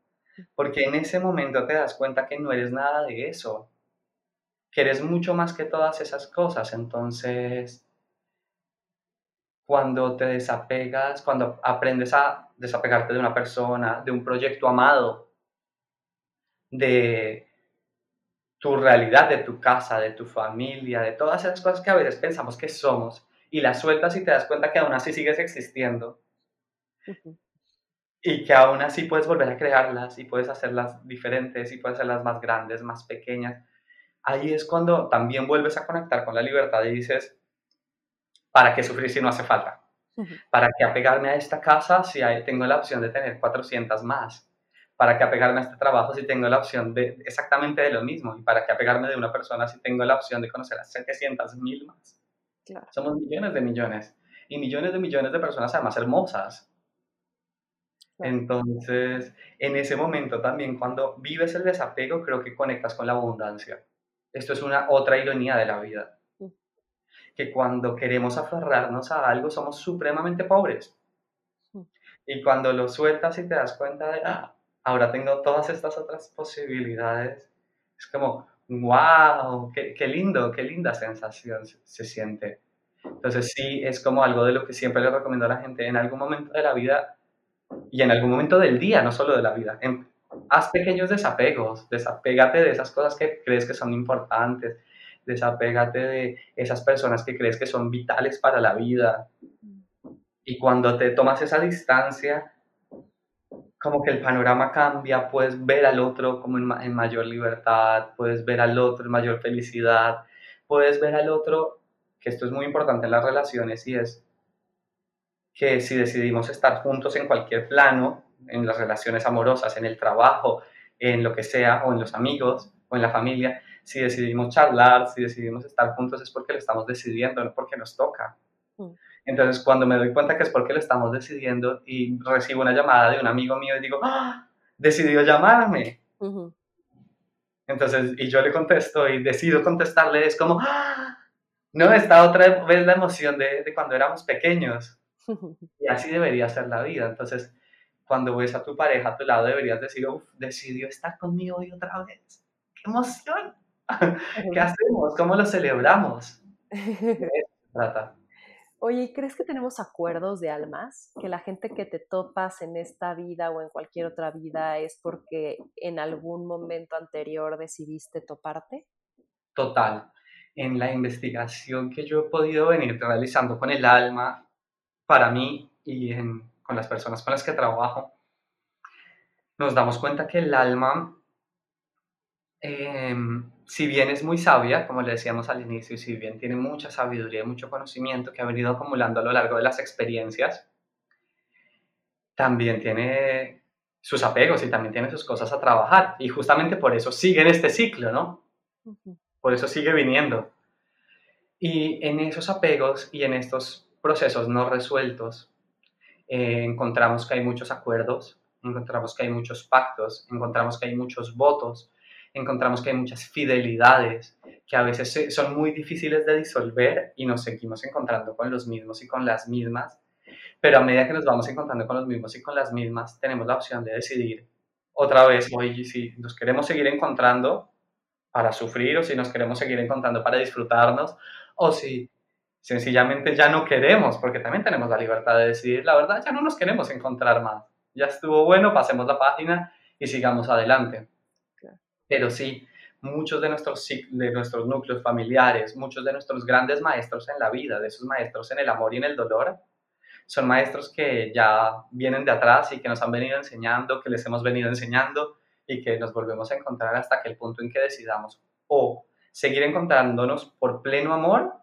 Porque en ese momento te das cuenta que no eres nada de eso, que eres mucho más que todas esas cosas. Entonces, cuando te desapegas, cuando aprendes a desapegarte de una persona, de un proyecto amado, de tu realidad, de tu casa, de tu familia, de todas esas cosas que a veces pensamos que somos y las sueltas y te das cuenta que aún así sigues existiendo. Y que aún así puedes volver a crearlas y puedes hacerlas diferentes y puedes hacerlas más grandes, más pequeñas ahí es cuando también vuelves a conectar con la libertad y dices, ¿para qué sufrir si no hace falta? ¿Para qué apegarme a esta casa si tengo la opción de tener 400 más? ¿Para qué apegarme a este trabajo si tengo la opción de exactamente de lo mismo? ¿Y para qué apegarme de una persona si tengo la opción de conocer a 700 mil más? Somos millones de millones. Y millones de millones de personas además hermosas. Entonces, en ese momento también, cuando vives el desapego, creo que conectas con la abundancia. Esto es una otra ironía de la vida. Mm. Que cuando queremos aferrarnos a algo, somos supremamente pobres. Mm. Y cuando lo sueltas y te das cuenta de, ah, ahora tengo todas estas otras posibilidades, es como, wow, qué, qué lindo, qué linda sensación se, siente. Entonces sí, es como algo de lo que siempre le recomiendo a la gente. En algún momento de la vida y en algún momento del día, no solo de la vida. haz pequeños desapegos, desapégate de esas cosas que crees que son importantes, desapégate de esas personas que crees que son vitales para la vida. Y cuando te tomas esa distancia, como que el panorama cambia, puedes ver al otro como en, mayor libertad, puedes ver al otro en mayor felicidad, puedes ver al otro, que esto es muy importante en las relaciones y es que si decidimos estar juntos en cualquier plano, en las relaciones amorosas, en el trabajo, en lo que sea, o en los amigos, o en la familia, si decidimos charlar, si decidimos estar juntos es porque lo estamos decidiendo, no porque nos toca. Mm. Entonces, cuando me doy cuenta que es porque lo estamos decidiendo y recibo una llamada de un amigo mío y digo, ¡Ah! decidió llamarme. Entonces, y yo le contesto y decido contestarle, es como, ¡Ah! no, está otra vez la emoción de, de cuando éramos pequeños. Y así debería ser la vida. Entonces, cuando ves a tu pareja a tu lado, deberías decir, uff, decidió estar conmigo hoy otra vez. ¡Qué emoción! ¿Qué hacemos? ¿Cómo lo celebramos? trata. Oye, ¿crees que tenemos acuerdos de almas? Que la gente que te topas en esta vida o en cualquier otra vida es porque en algún momento anterior decidiste toparte? Total. En la investigación que yo he podido venir realizando con el alma, para mí y con las personas con las que trabajo, nos damos cuenta que el alma, em, si bien es muy sabia, como le decíamos al inicio, y si bien tiene mucha sabiduría y mucho conocimiento que ha venido acumulando a lo largo de las experiencias, también tiene sus apegos y también tiene sus cosas a trabajar. Y justamente por eso sigue en este ciclo, ¿no? Por eso sigue viniendo. Y en esos apegos y en estos procesos no resueltos, eh, encontramos que hay muchos acuerdos, encontramos que hay muchos pactos, encontramos que hay muchos votos, encontramos que hay muchas fidelidades que a veces son muy difíciles de disolver y nos seguimos encontrando con los mismos y con las mismas, pero a medida que nos vamos encontrando con los mismos y con las mismas, tenemos la opción de decidir otra vez, hoy si nos queremos seguir encontrando para sufrir o si nos queremos seguir encontrando para disfrutarnos o si sencillamente ya no queremos, porque también tenemos la libertad de decidir, la verdad, ya no nos queremos encontrar más. Ya estuvo bueno, pasemos la página y sigamos adelante. Pero sí, muchos de nuestros, de nuestros núcleos familiares, muchos de nuestros grandes maestros en la vida, de esos maestros en el amor y en el dolor, son maestros que ya vienen de atrás y que nos han venido enseñando, que les hemos venido enseñando y que nos volvemos a encontrar hasta que el punto en que decidamos o seguir encontrándonos por pleno amor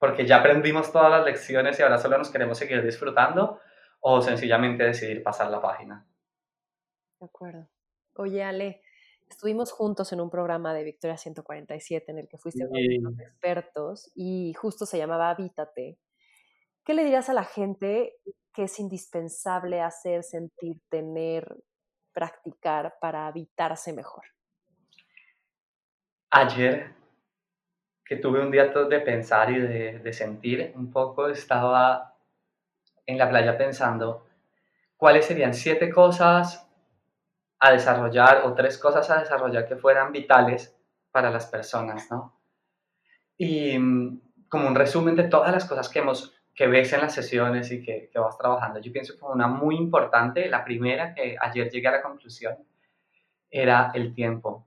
porque ya aprendimos todas las lecciones y ahora solo nos queremos seguir disfrutando o sencillamente decidir pasar la página. De acuerdo. Oye, Ale, estuvimos juntos en un programa de Victoria 147 en el que fuiste uno de los expertos y justo se llamaba Habítate. ¿Qué le dirías a la gente que es indispensable hacer, sentir, tener, practicar para habitarse mejor? Ayer que tuve un día de pensar y de, sentir un poco, estaba en la playa pensando cuáles serían siete cosas a desarrollar o tres cosas a desarrollar que fueran vitales para las personas, ¿no? Y mm, como un resumen de todas las cosas que, hemos, que ves en las sesiones y que, que vas trabajando, yo pienso que una muy importante, la primera que ayer llegué a la conclusión, era el tiempo.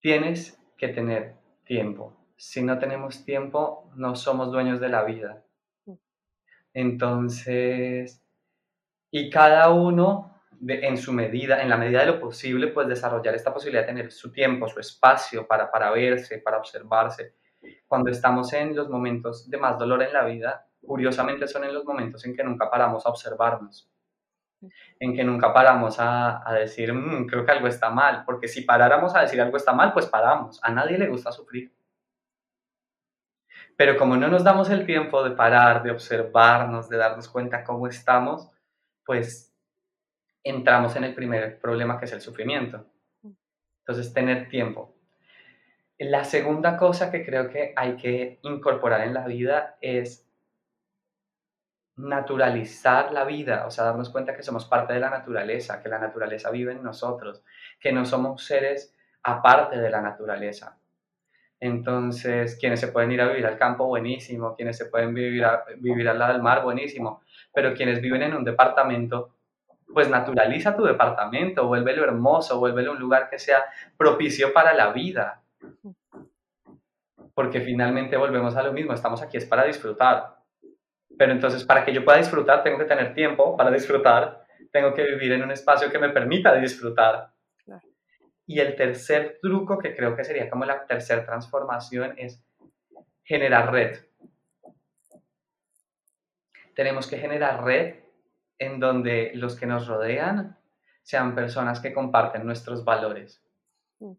Tienes que tener tiempo. Si no tenemos tiempo, no somos dueños de la vida. Mm. Entonces, y cada uno en su medida, en la medida de lo posible, pues desarrollar esta posibilidad de tener su tiempo, su espacio para, para verse, para observarse. Cuando estamos en los momentos de más dolor en la vida, curiosamente son en los momentos en que nunca paramos a observarnos, en que nunca paramos a, decir, mm, creo que algo está mal, porque si paráramos a decir algo está mal, pues paramos, a nadie le gusta sufrir. Pero como no nos damos el tiempo de parar, de observarnos, de darnos cuenta cómo estamos, pues entramos en el primer problema que es el sufrimiento. Entonces, tener tiempo. La segunda cosa que creo que hay que incorporar en la vida es naturalizar la vida, o sea, darnos cuenta que somos parte de la naturaleza, que la naturaleza vive en nosotros, que no somos seres aparte de la naturaleza. Entonces, quienes se pueden ir a vivir al campo, buenísimo, quienes se pueden vivir, vivir al lado del mar, buenísimo, pero quienes viven en un departamento, pues naturaliza tu departamento, vuélvelo hermoso, vuélvelo un lugar que sea propicio para la vida. Porque finalmente volvemos a lo mismo, estamos aquí es para disfrutar. Pero entonces, para que yo pueda disfrutar, tengo que tener tiempo para disfrutar, tengo que vivir en un espacio que me permita disfrutar. Y el tercer truco, que creo que sería como la tercera transformación, es generar red. Tenemos que generar red en donde los que nos rodean sean personas que comparten nuestros valores. Mm.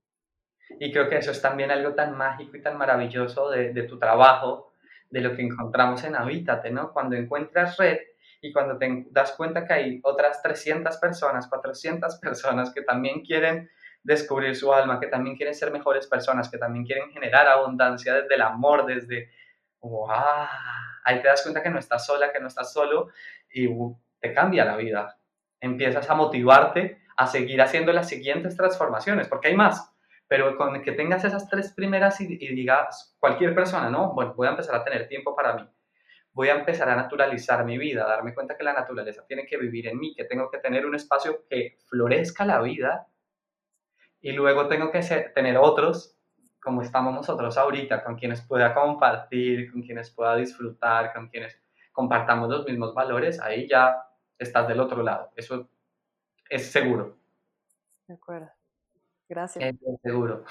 Y creo que eso es también algo tan mágico y tan maravilloso de, de tu trabajo, de lo que encontramos en Habítate, ¿no? Cuando encuentras red y cuando te das cuenta que hay otras 300 personas, 400 personas que también quieren descubrir su alma, que también quieren ser mejores personas, que también quieren generar abundancia desde el amor, desde, wow, ahí te das cuenta que no estás sola, que no estás solo y te cambia la vida. Empiezas a motivarte a seguir haciendo las siguientes transformaciones, porque hay más, pero con que tengas esas tres primeras y, digas, cualquier persona, ¿no? Bueno, voy a empezar a tener tiempo para mí, voy a empezar a naturalizar mi vida, a darme cuenta que la naturaleza tiene que vivir en mí, que tengo que tener un espacio que florezca la vida y luego tengo que tener otros, como estamos nosotros ahorita, con quienes pueda compartir, con quienes pueda disfrutar, con quienes compartamos los mismos valores, ahí ya estás del otro lado. Eso es seguro. De acuerdo. Gracias. Es seguro.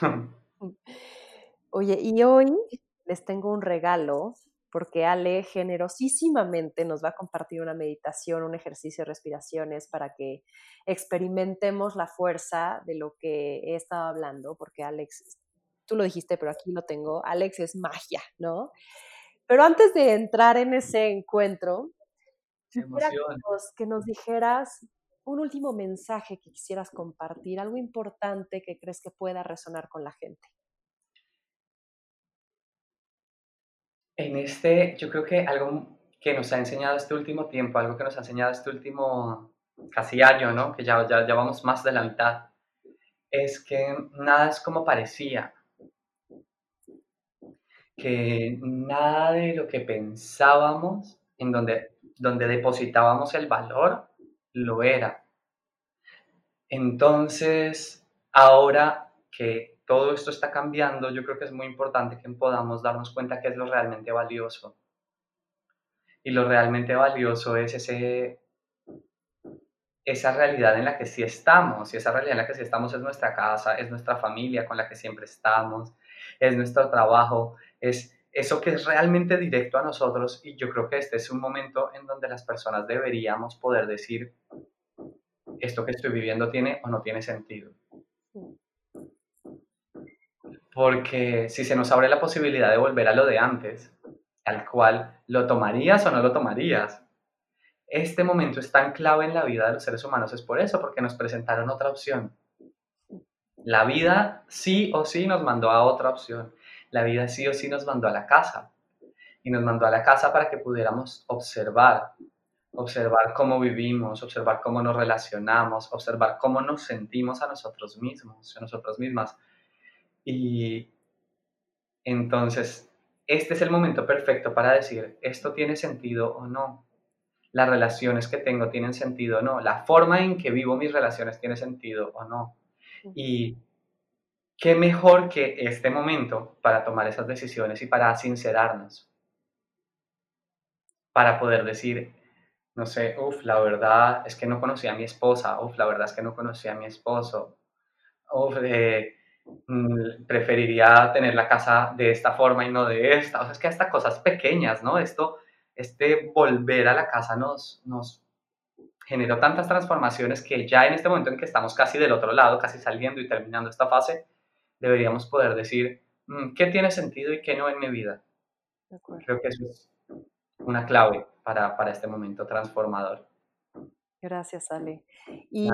Oye, y hoy les tengo un regalo porque Ale generosísimamente nos va a compartir una meditación, un ejercicio de respiraciones para que experimentemos la fuerza de lo que he estado hablando, porque Alex, tú lo dijiste, pero aquí lo tengo, Alex es magia, ¿no? Pero antes de entrar en ese encuentro, quisiera que nos dijeras un último mensaje que quisieras compartir, algo importante que crees que pueda resonar con la gente. En este, yo creo que algo que nos ha enseñado este último tiempo, algo que nos ha enseñado este último casi año, ¿no? Que ya, ya, ya vamos más de la mitad, es que nada es como parecía. Que nada de lo que pensábamos, en donde, donde depositábamos el valor, lo era. Entonces, ahora que todo esto está cambiando, yo creo que es muy importante que podamos darnos cuenta qué es lo realmente valioso. Y lo realmente valioso es ese, esa realidad en la que sí estamos. Y esa realidad en la que sí estamos es nuestra casa, es nuestra familia con la que siempre estamos, es nuestro trabajo, es eso que es realmente directo a nosotros. Y yo creo que este es un momento en donde las personas deberíamos poder decir, esto que estoy viviendo tiene o no tiene sentido porque si se nos abre la posibilidad de volver a lo de antes, al cual lo tomarías o no lo tomarías. Este momento es tan clave en la vida de los seres humanos es por eso, porque nos presentaron otra opción. La vida sí o sí nos mandó a otra opción. La vida sí o sí nos mandó a la casa. Y nos mandó a la casa para que pudiéramos observar, observar cómo vivimos, observar cómo nos relacionamos, observar cómo nos sentimos a nosotros mismos, a nosotras mismas y entonces, este es el momento perfecto para decir, esto tiene sentido o no. Las relaciones que tengo tienen sentido o no. La forma en que vivo mis relaciones tiene sentido o no. Y qué mejor que este momento para tomar esas decisiones y para sincerarnos. Para poder decir, no sé, uff, la verdad es que no conocí a mi esposa, uff, la verdad es que no conocí a mi esposo, uff, eh, mm, preferiría tener la casa de esta forma y no de esta. O sea, es que hasta cosas pequeñas, ¿no? Esto, este volver a la casa nos, nos generó tantas transformaciones que ya en este momento en que estamos casi del otro lado, casi saliendo y terminando esta fase, deberíamos poder decir, mm, ¿qué tiene sentido y qué no en mi vida? Creo que eso es una clave para, para este momento transformador. Gracias, Ale. Y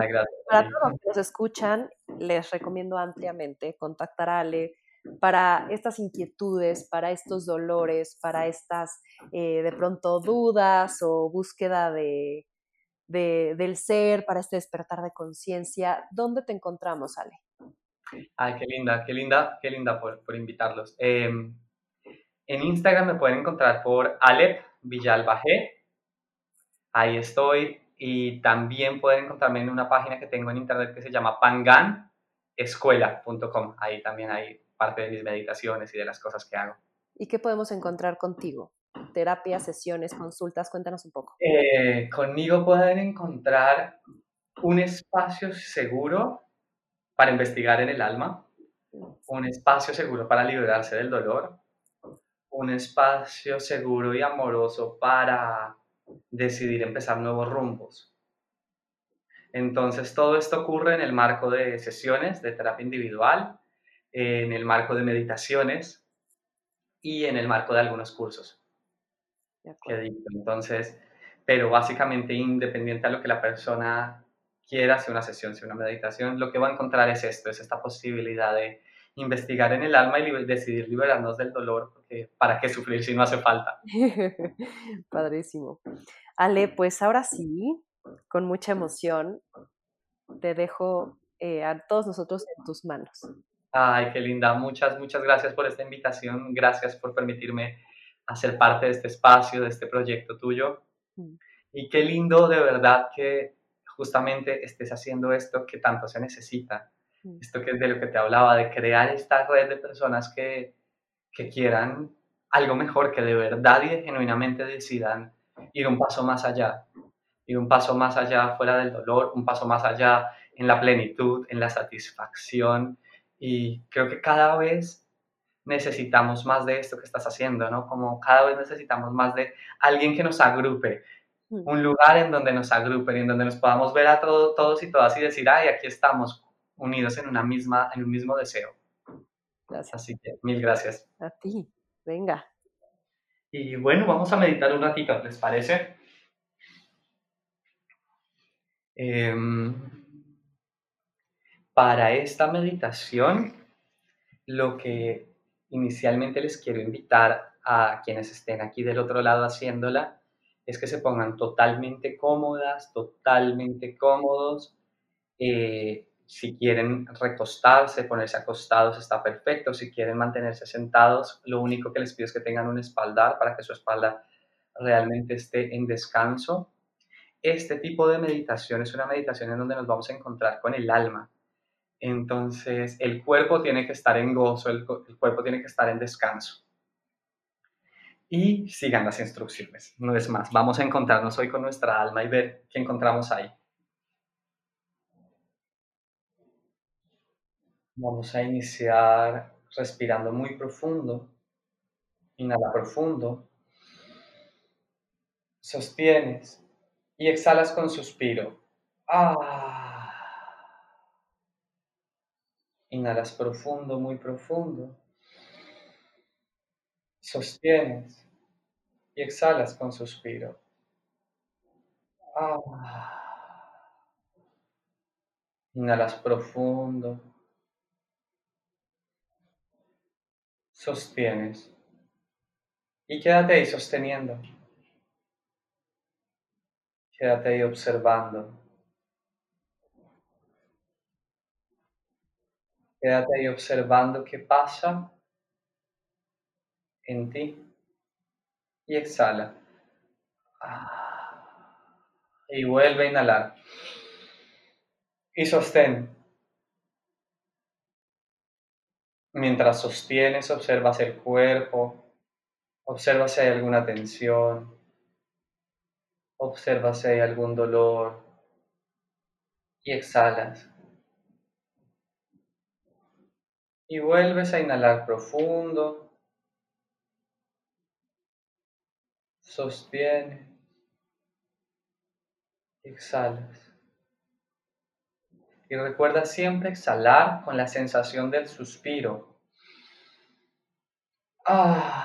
para todos los que nos escuchan, les recomiendo ampliamente contactar a Ale para estas inquietudes, para estos dolores, para estas eh, de pronto dudas o búsqueda de, del ser, para este despertar de conciencia. ¿Dónde te encontramos, Ale? Ay, qué linda, qué linda, qué linda por, por invitarlos. Em, en Instagram me pueden encontrar por Alep Villalbajé. Ahí estoy. Y también pueden encontrarme en una página que tengo en internet que se llama panganescuela.com. Ahí también hay parte de mis meditaciones y de las cosas que hago. ¿Y qué podemos encontrar contigo? Terapias, sesiones, consultas, cuéntanos un poco. Eh, conmigo pueden encontrar un espacio seguro para investigar en el alma, un espacio seguro para liberarse del dolor, un espacio seguro y amoroso para decidir empezar nuevos rumbos. Entonces, todo esto ocurre en el marco de sesiones de terapia individual, en el marco de meditaciones y en el marco de algunos cursos. Entonces, pero básicamente independiente a lo que la persona quiera, sea una sesión, sea una meditación, lo que va a encontrar es esto, es esta posibilidad de investigar en el alma y decidir liberarnos del dolor, porque ¿para qué sufrir si no hace falta? Padrísimo. Ale, pues ahora sí, con mucha emoción, te dejo eh, a todos nosotros en tus manos. Ay, qué linda. Muchas, muchas gracias por esta invitación. Gracias por permitirme hacer parte de este espacio, de este proyecto tuyo. Mm. Y qué lindo de verdad que justamente estés haciendo esto que tanto se necesita Mm. Esto que es de lo que te hablaba, de crear esta red de personas que, que quieran algo mejor, que de verdad y genuinamente decidan ir un paso más allá, ir un paso más allá fuera del dolor, un paso más allá en la plenitud, en la satisfacción. Y creo que cada vez necesitamos más de esto que estás haciendo, ¿no? Como cada vez necesitamos más de alguien que nos agrupe. Un lugar en donde nos agrupen, en donde nos podamos ver a todos y todas y decir, ay, aquí estamos, unidos en, una misma, en un mismo deseo. Gracias. Así que mil gracias. A ti, venga. Y bueno, vamos a meditar un ratito, ¿les parece? Em, para esta meditación, lo que inicialmente les quiero invitar a quienes estén aquí del otro lado haciéndola es que se pongan totalmente cómodas, totalmente cómodos. Eh, si quieren recostarse, ponerse acostados, está perfecto. Si quieren mantenerse sentados, lo único que les pido es que tengan un espaldar para que su espalda realmente esté en descanso. Este tipo de meditación es una meditación en donde nos vamos a encontrar con el alma. Entonces, el cuerpo tiene que estar en gozo, el, el cuerpo tiene que estar en descanso. Y sigan las instrucciones. No es más, vamos a encontrarnos hoy con nuestra alma y ver qué encontramos ahí. Vamos a iniciar respirando muy profundo. Inhala profundo. Sostienes y exhalas con suspiro. Ah. Inhalas profundo, muy profundo. Sostienes y exhalas con suspiro. Ah. Inhalas profundo. sostienes. Y quédate ahí sosteniendo. Quédate ahí observando. Quédate ahí observando qué pasa en ti. Y exhala. Y vuelve a inhalar. Y sostén. Mientras sostienes, observas el cuerpo, observa si hay alguna tensión, observa si hay algún dolor y exhalas. Y vuelves a inhalar profundo. Sostiene. Exhalas. Y recuerda siempre exhalar con la sensación del suspiro. Ah.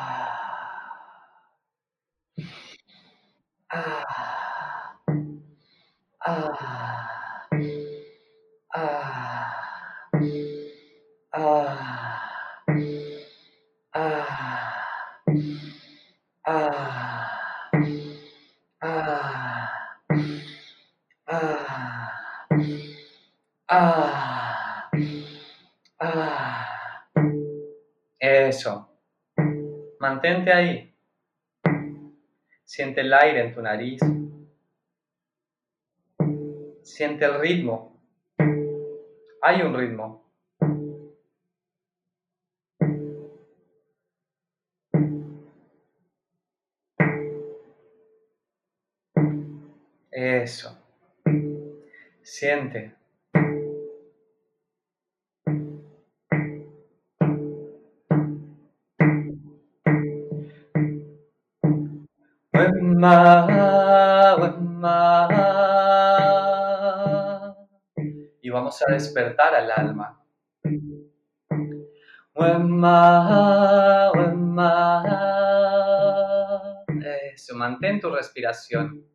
Ah. Ah. Mantente ahí. Siente el aire en tu nariz. Siente el ritmo. Hay un ritmo. Eso. Siente. Y vamos a despertar al alma. Eso, mantén tu respiración.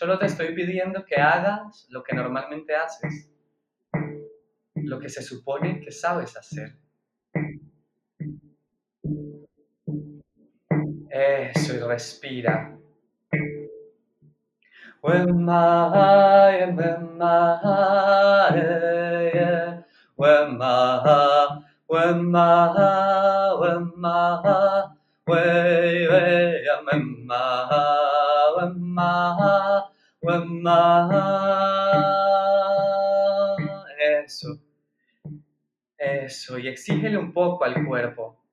Solo te estoy pidiendo que hagas lo que normalmente haces, lo que se supone que sabes hacer. Eso, y respira. Eso. Eso. Y exígele un poco al cuerpo.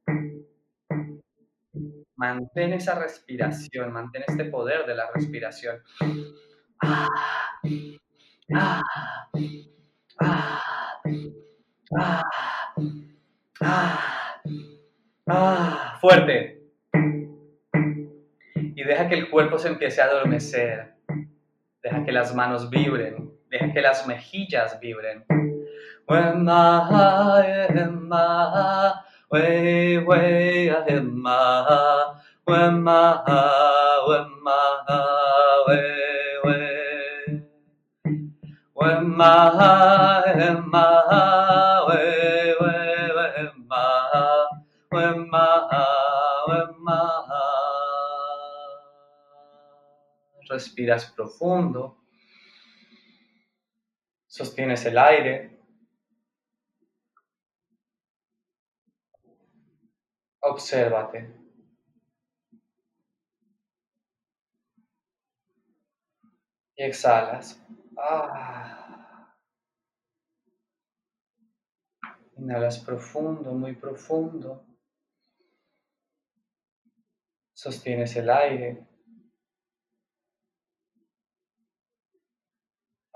Mantén esa respiración, mantén este poder de la respiración. fuerte y deja que el cuerpo se empiece a adormecer. Deja que las manos vibren, deja que las mejillas vibren. Respiras profundo, sostienes el aire, obsérvate. Y exhalas. Ah. Inhalas profundo, muy profundo. Sostienes el aire.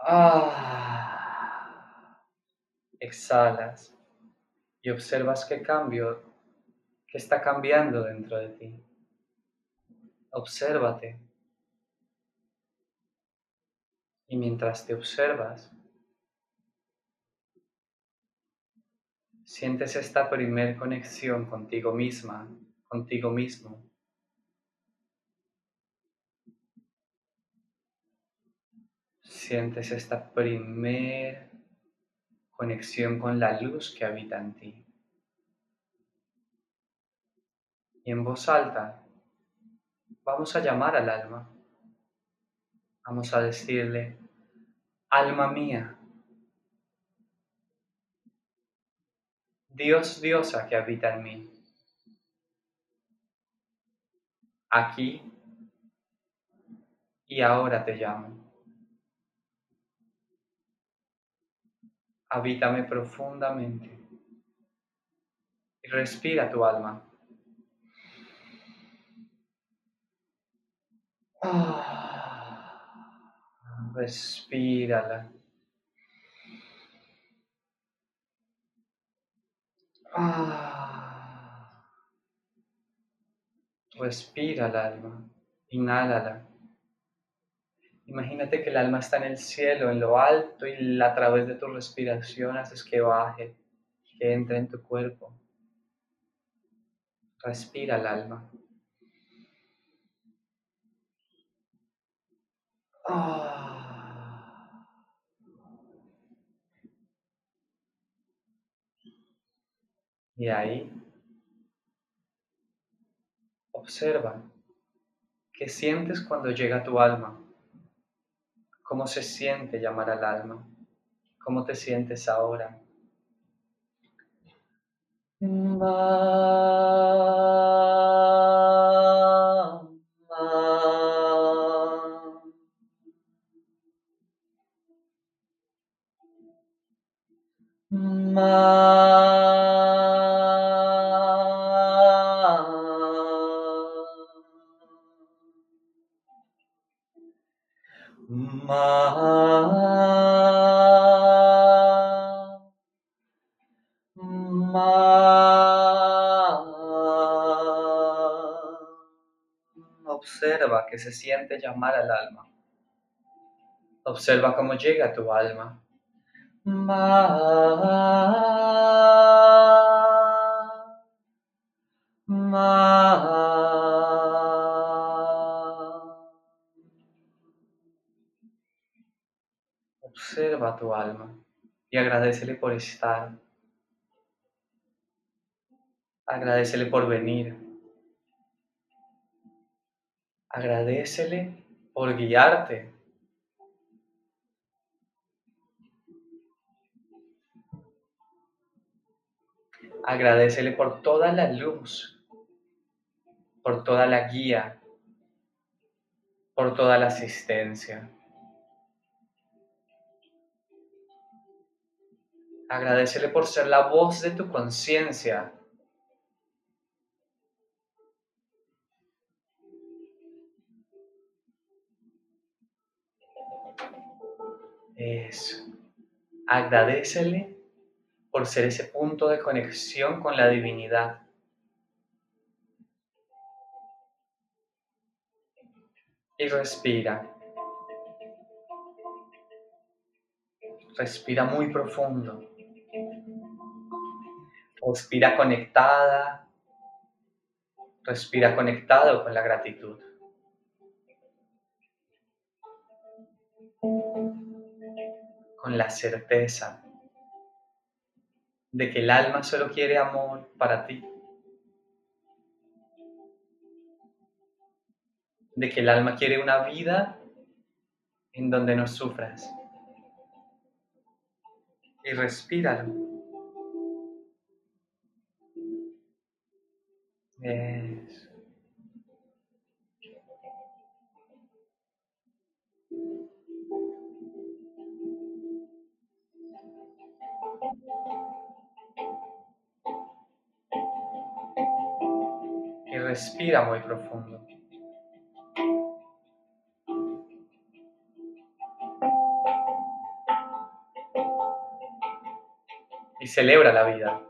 Ah, exhalas y observas qué cambio, qué está cambiando dentro de ti. Obsérvate. Y mientras te observas, sientes esta primer conexión contigo misma, contigo mismo. Sientes esta primer conexión con la luz que habita en ti. Y en voz alta vamos a llamar al alma. Vamos a decirle, alma mía, Dios, diosa que habita en mí, aquí y ahora te llamo. Habítame profundamente y respira tu alma. Ah, respírala. Ah, respira el alma, inhálala. Imagínate que el alma está en el cielo, en lo alto, y a través de tu respiración haces que baje, que entre en tu cuerpo. Respira el alma. Ah. Y ahí observa qué sientes cuando llega tu alma, cómo se siente llamar al alma, cómo te sientes ahora. Que se siente llamar al alma. Observa cómo llega tu alma. Observa tu alma y agradecele por estar. Agradecele por venir. Agradecele por guiarte. Agradecele por toda la luz, por toda la guía, por toda la asistencia. Agradecele por ser la voz de tu conciencia. Eso. Agradecele por ser ese punto de conexión con la divinidad. Y respira. Respira muy profundo. Respira conectada. Respira conectado con la gratitud. Con la certeza de que el alma solo quiere amor para ti. De que el alma quiere una vida en donde no sufras. Y respíralo. Y respira muy profundo. Y celebra la vida.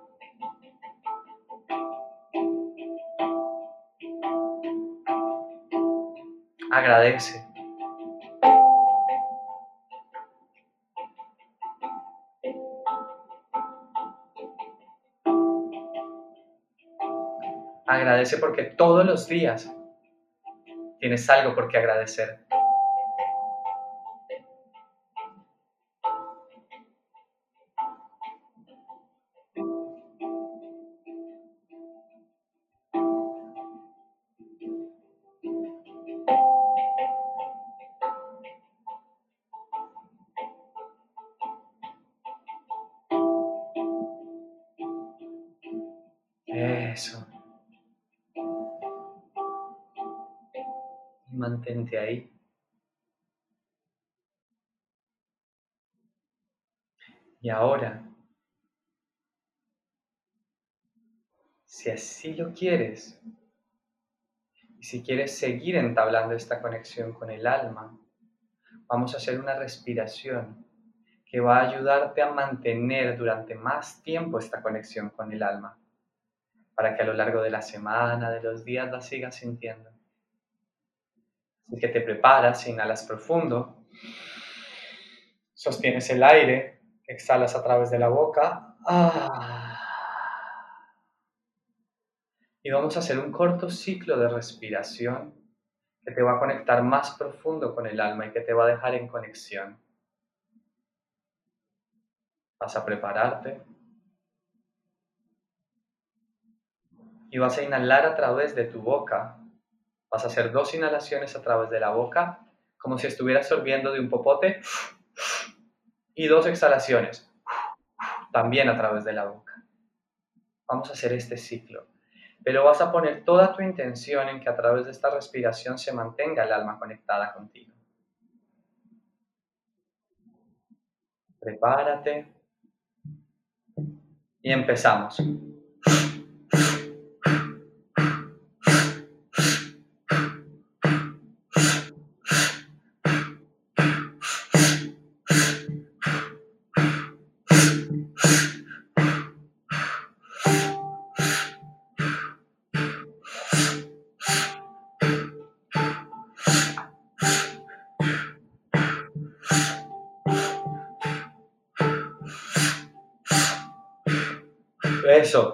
agradece. Agradece porque todos los días tienes algo por qué agradecer. Ahí. Y ahora, si así lo quieres, y si quieres seguir entablando esta conexión con el alma, vamos a hacer una respiración que va a ayudarte a mantener durante más tiempo esta conexión con el alma, para que a lo largo de la semana, de los días, la sigas sintiendo. Que te preparas, inhalas profundo, sostienes el aire Exhalas a través de la boca. Ah. Y vamos a hacer un corto ciclo de respiración que te va a conectar más profundo con el alma y que te va a dejar en conexión. Vas a prepararte. Y vas a inhalar a través de tu boca. Vas a hacer dos inhalaciones a través de la boca, como si estuvieras sorbiendo de un popote y dos exhalaciones, también a través de la boca. Vamos a hacer este ciclo, pero vas a poner toda tu intención en que a través de esta respiración se mantenga el alma conectada contigo. Prepárate y empezamos. Eso.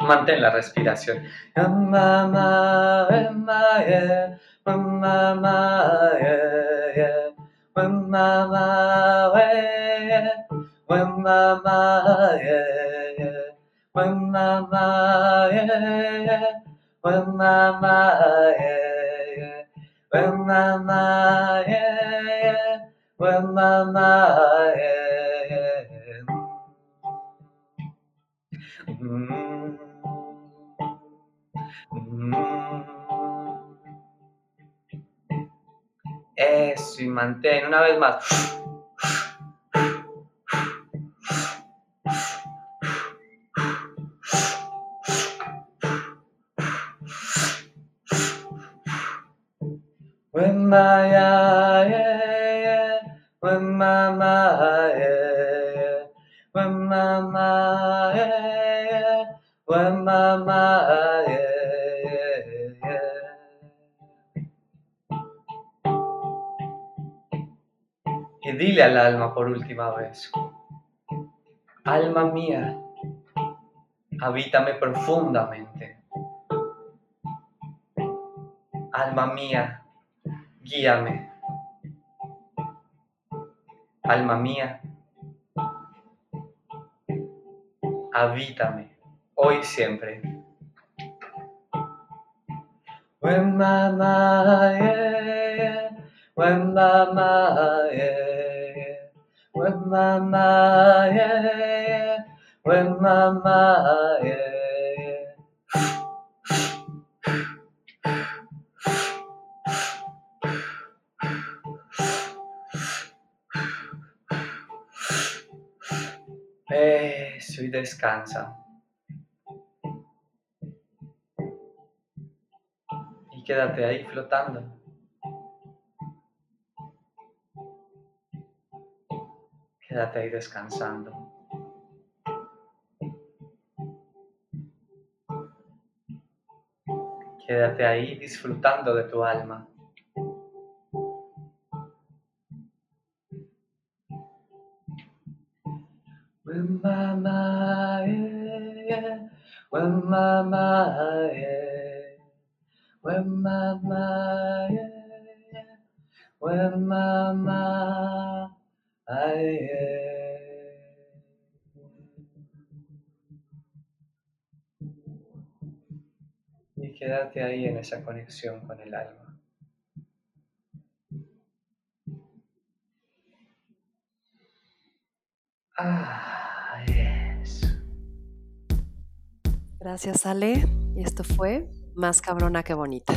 Mantén la respiración. Eso, mantén una vez más. Alma por última vez, alma mía, habítame profundamente. Alma mía, guíame. Alma mía, habítame hoy siempre. When yeah, when mama, yeah. Eso y descansa. Y quédate ahí flotando. Quédate ahí descansando. Quédate ahí disfrutando de tu alma. Esa conexión con el alma. Ah, Gracias, Ale. Y esto fue Más cabrona que bonita.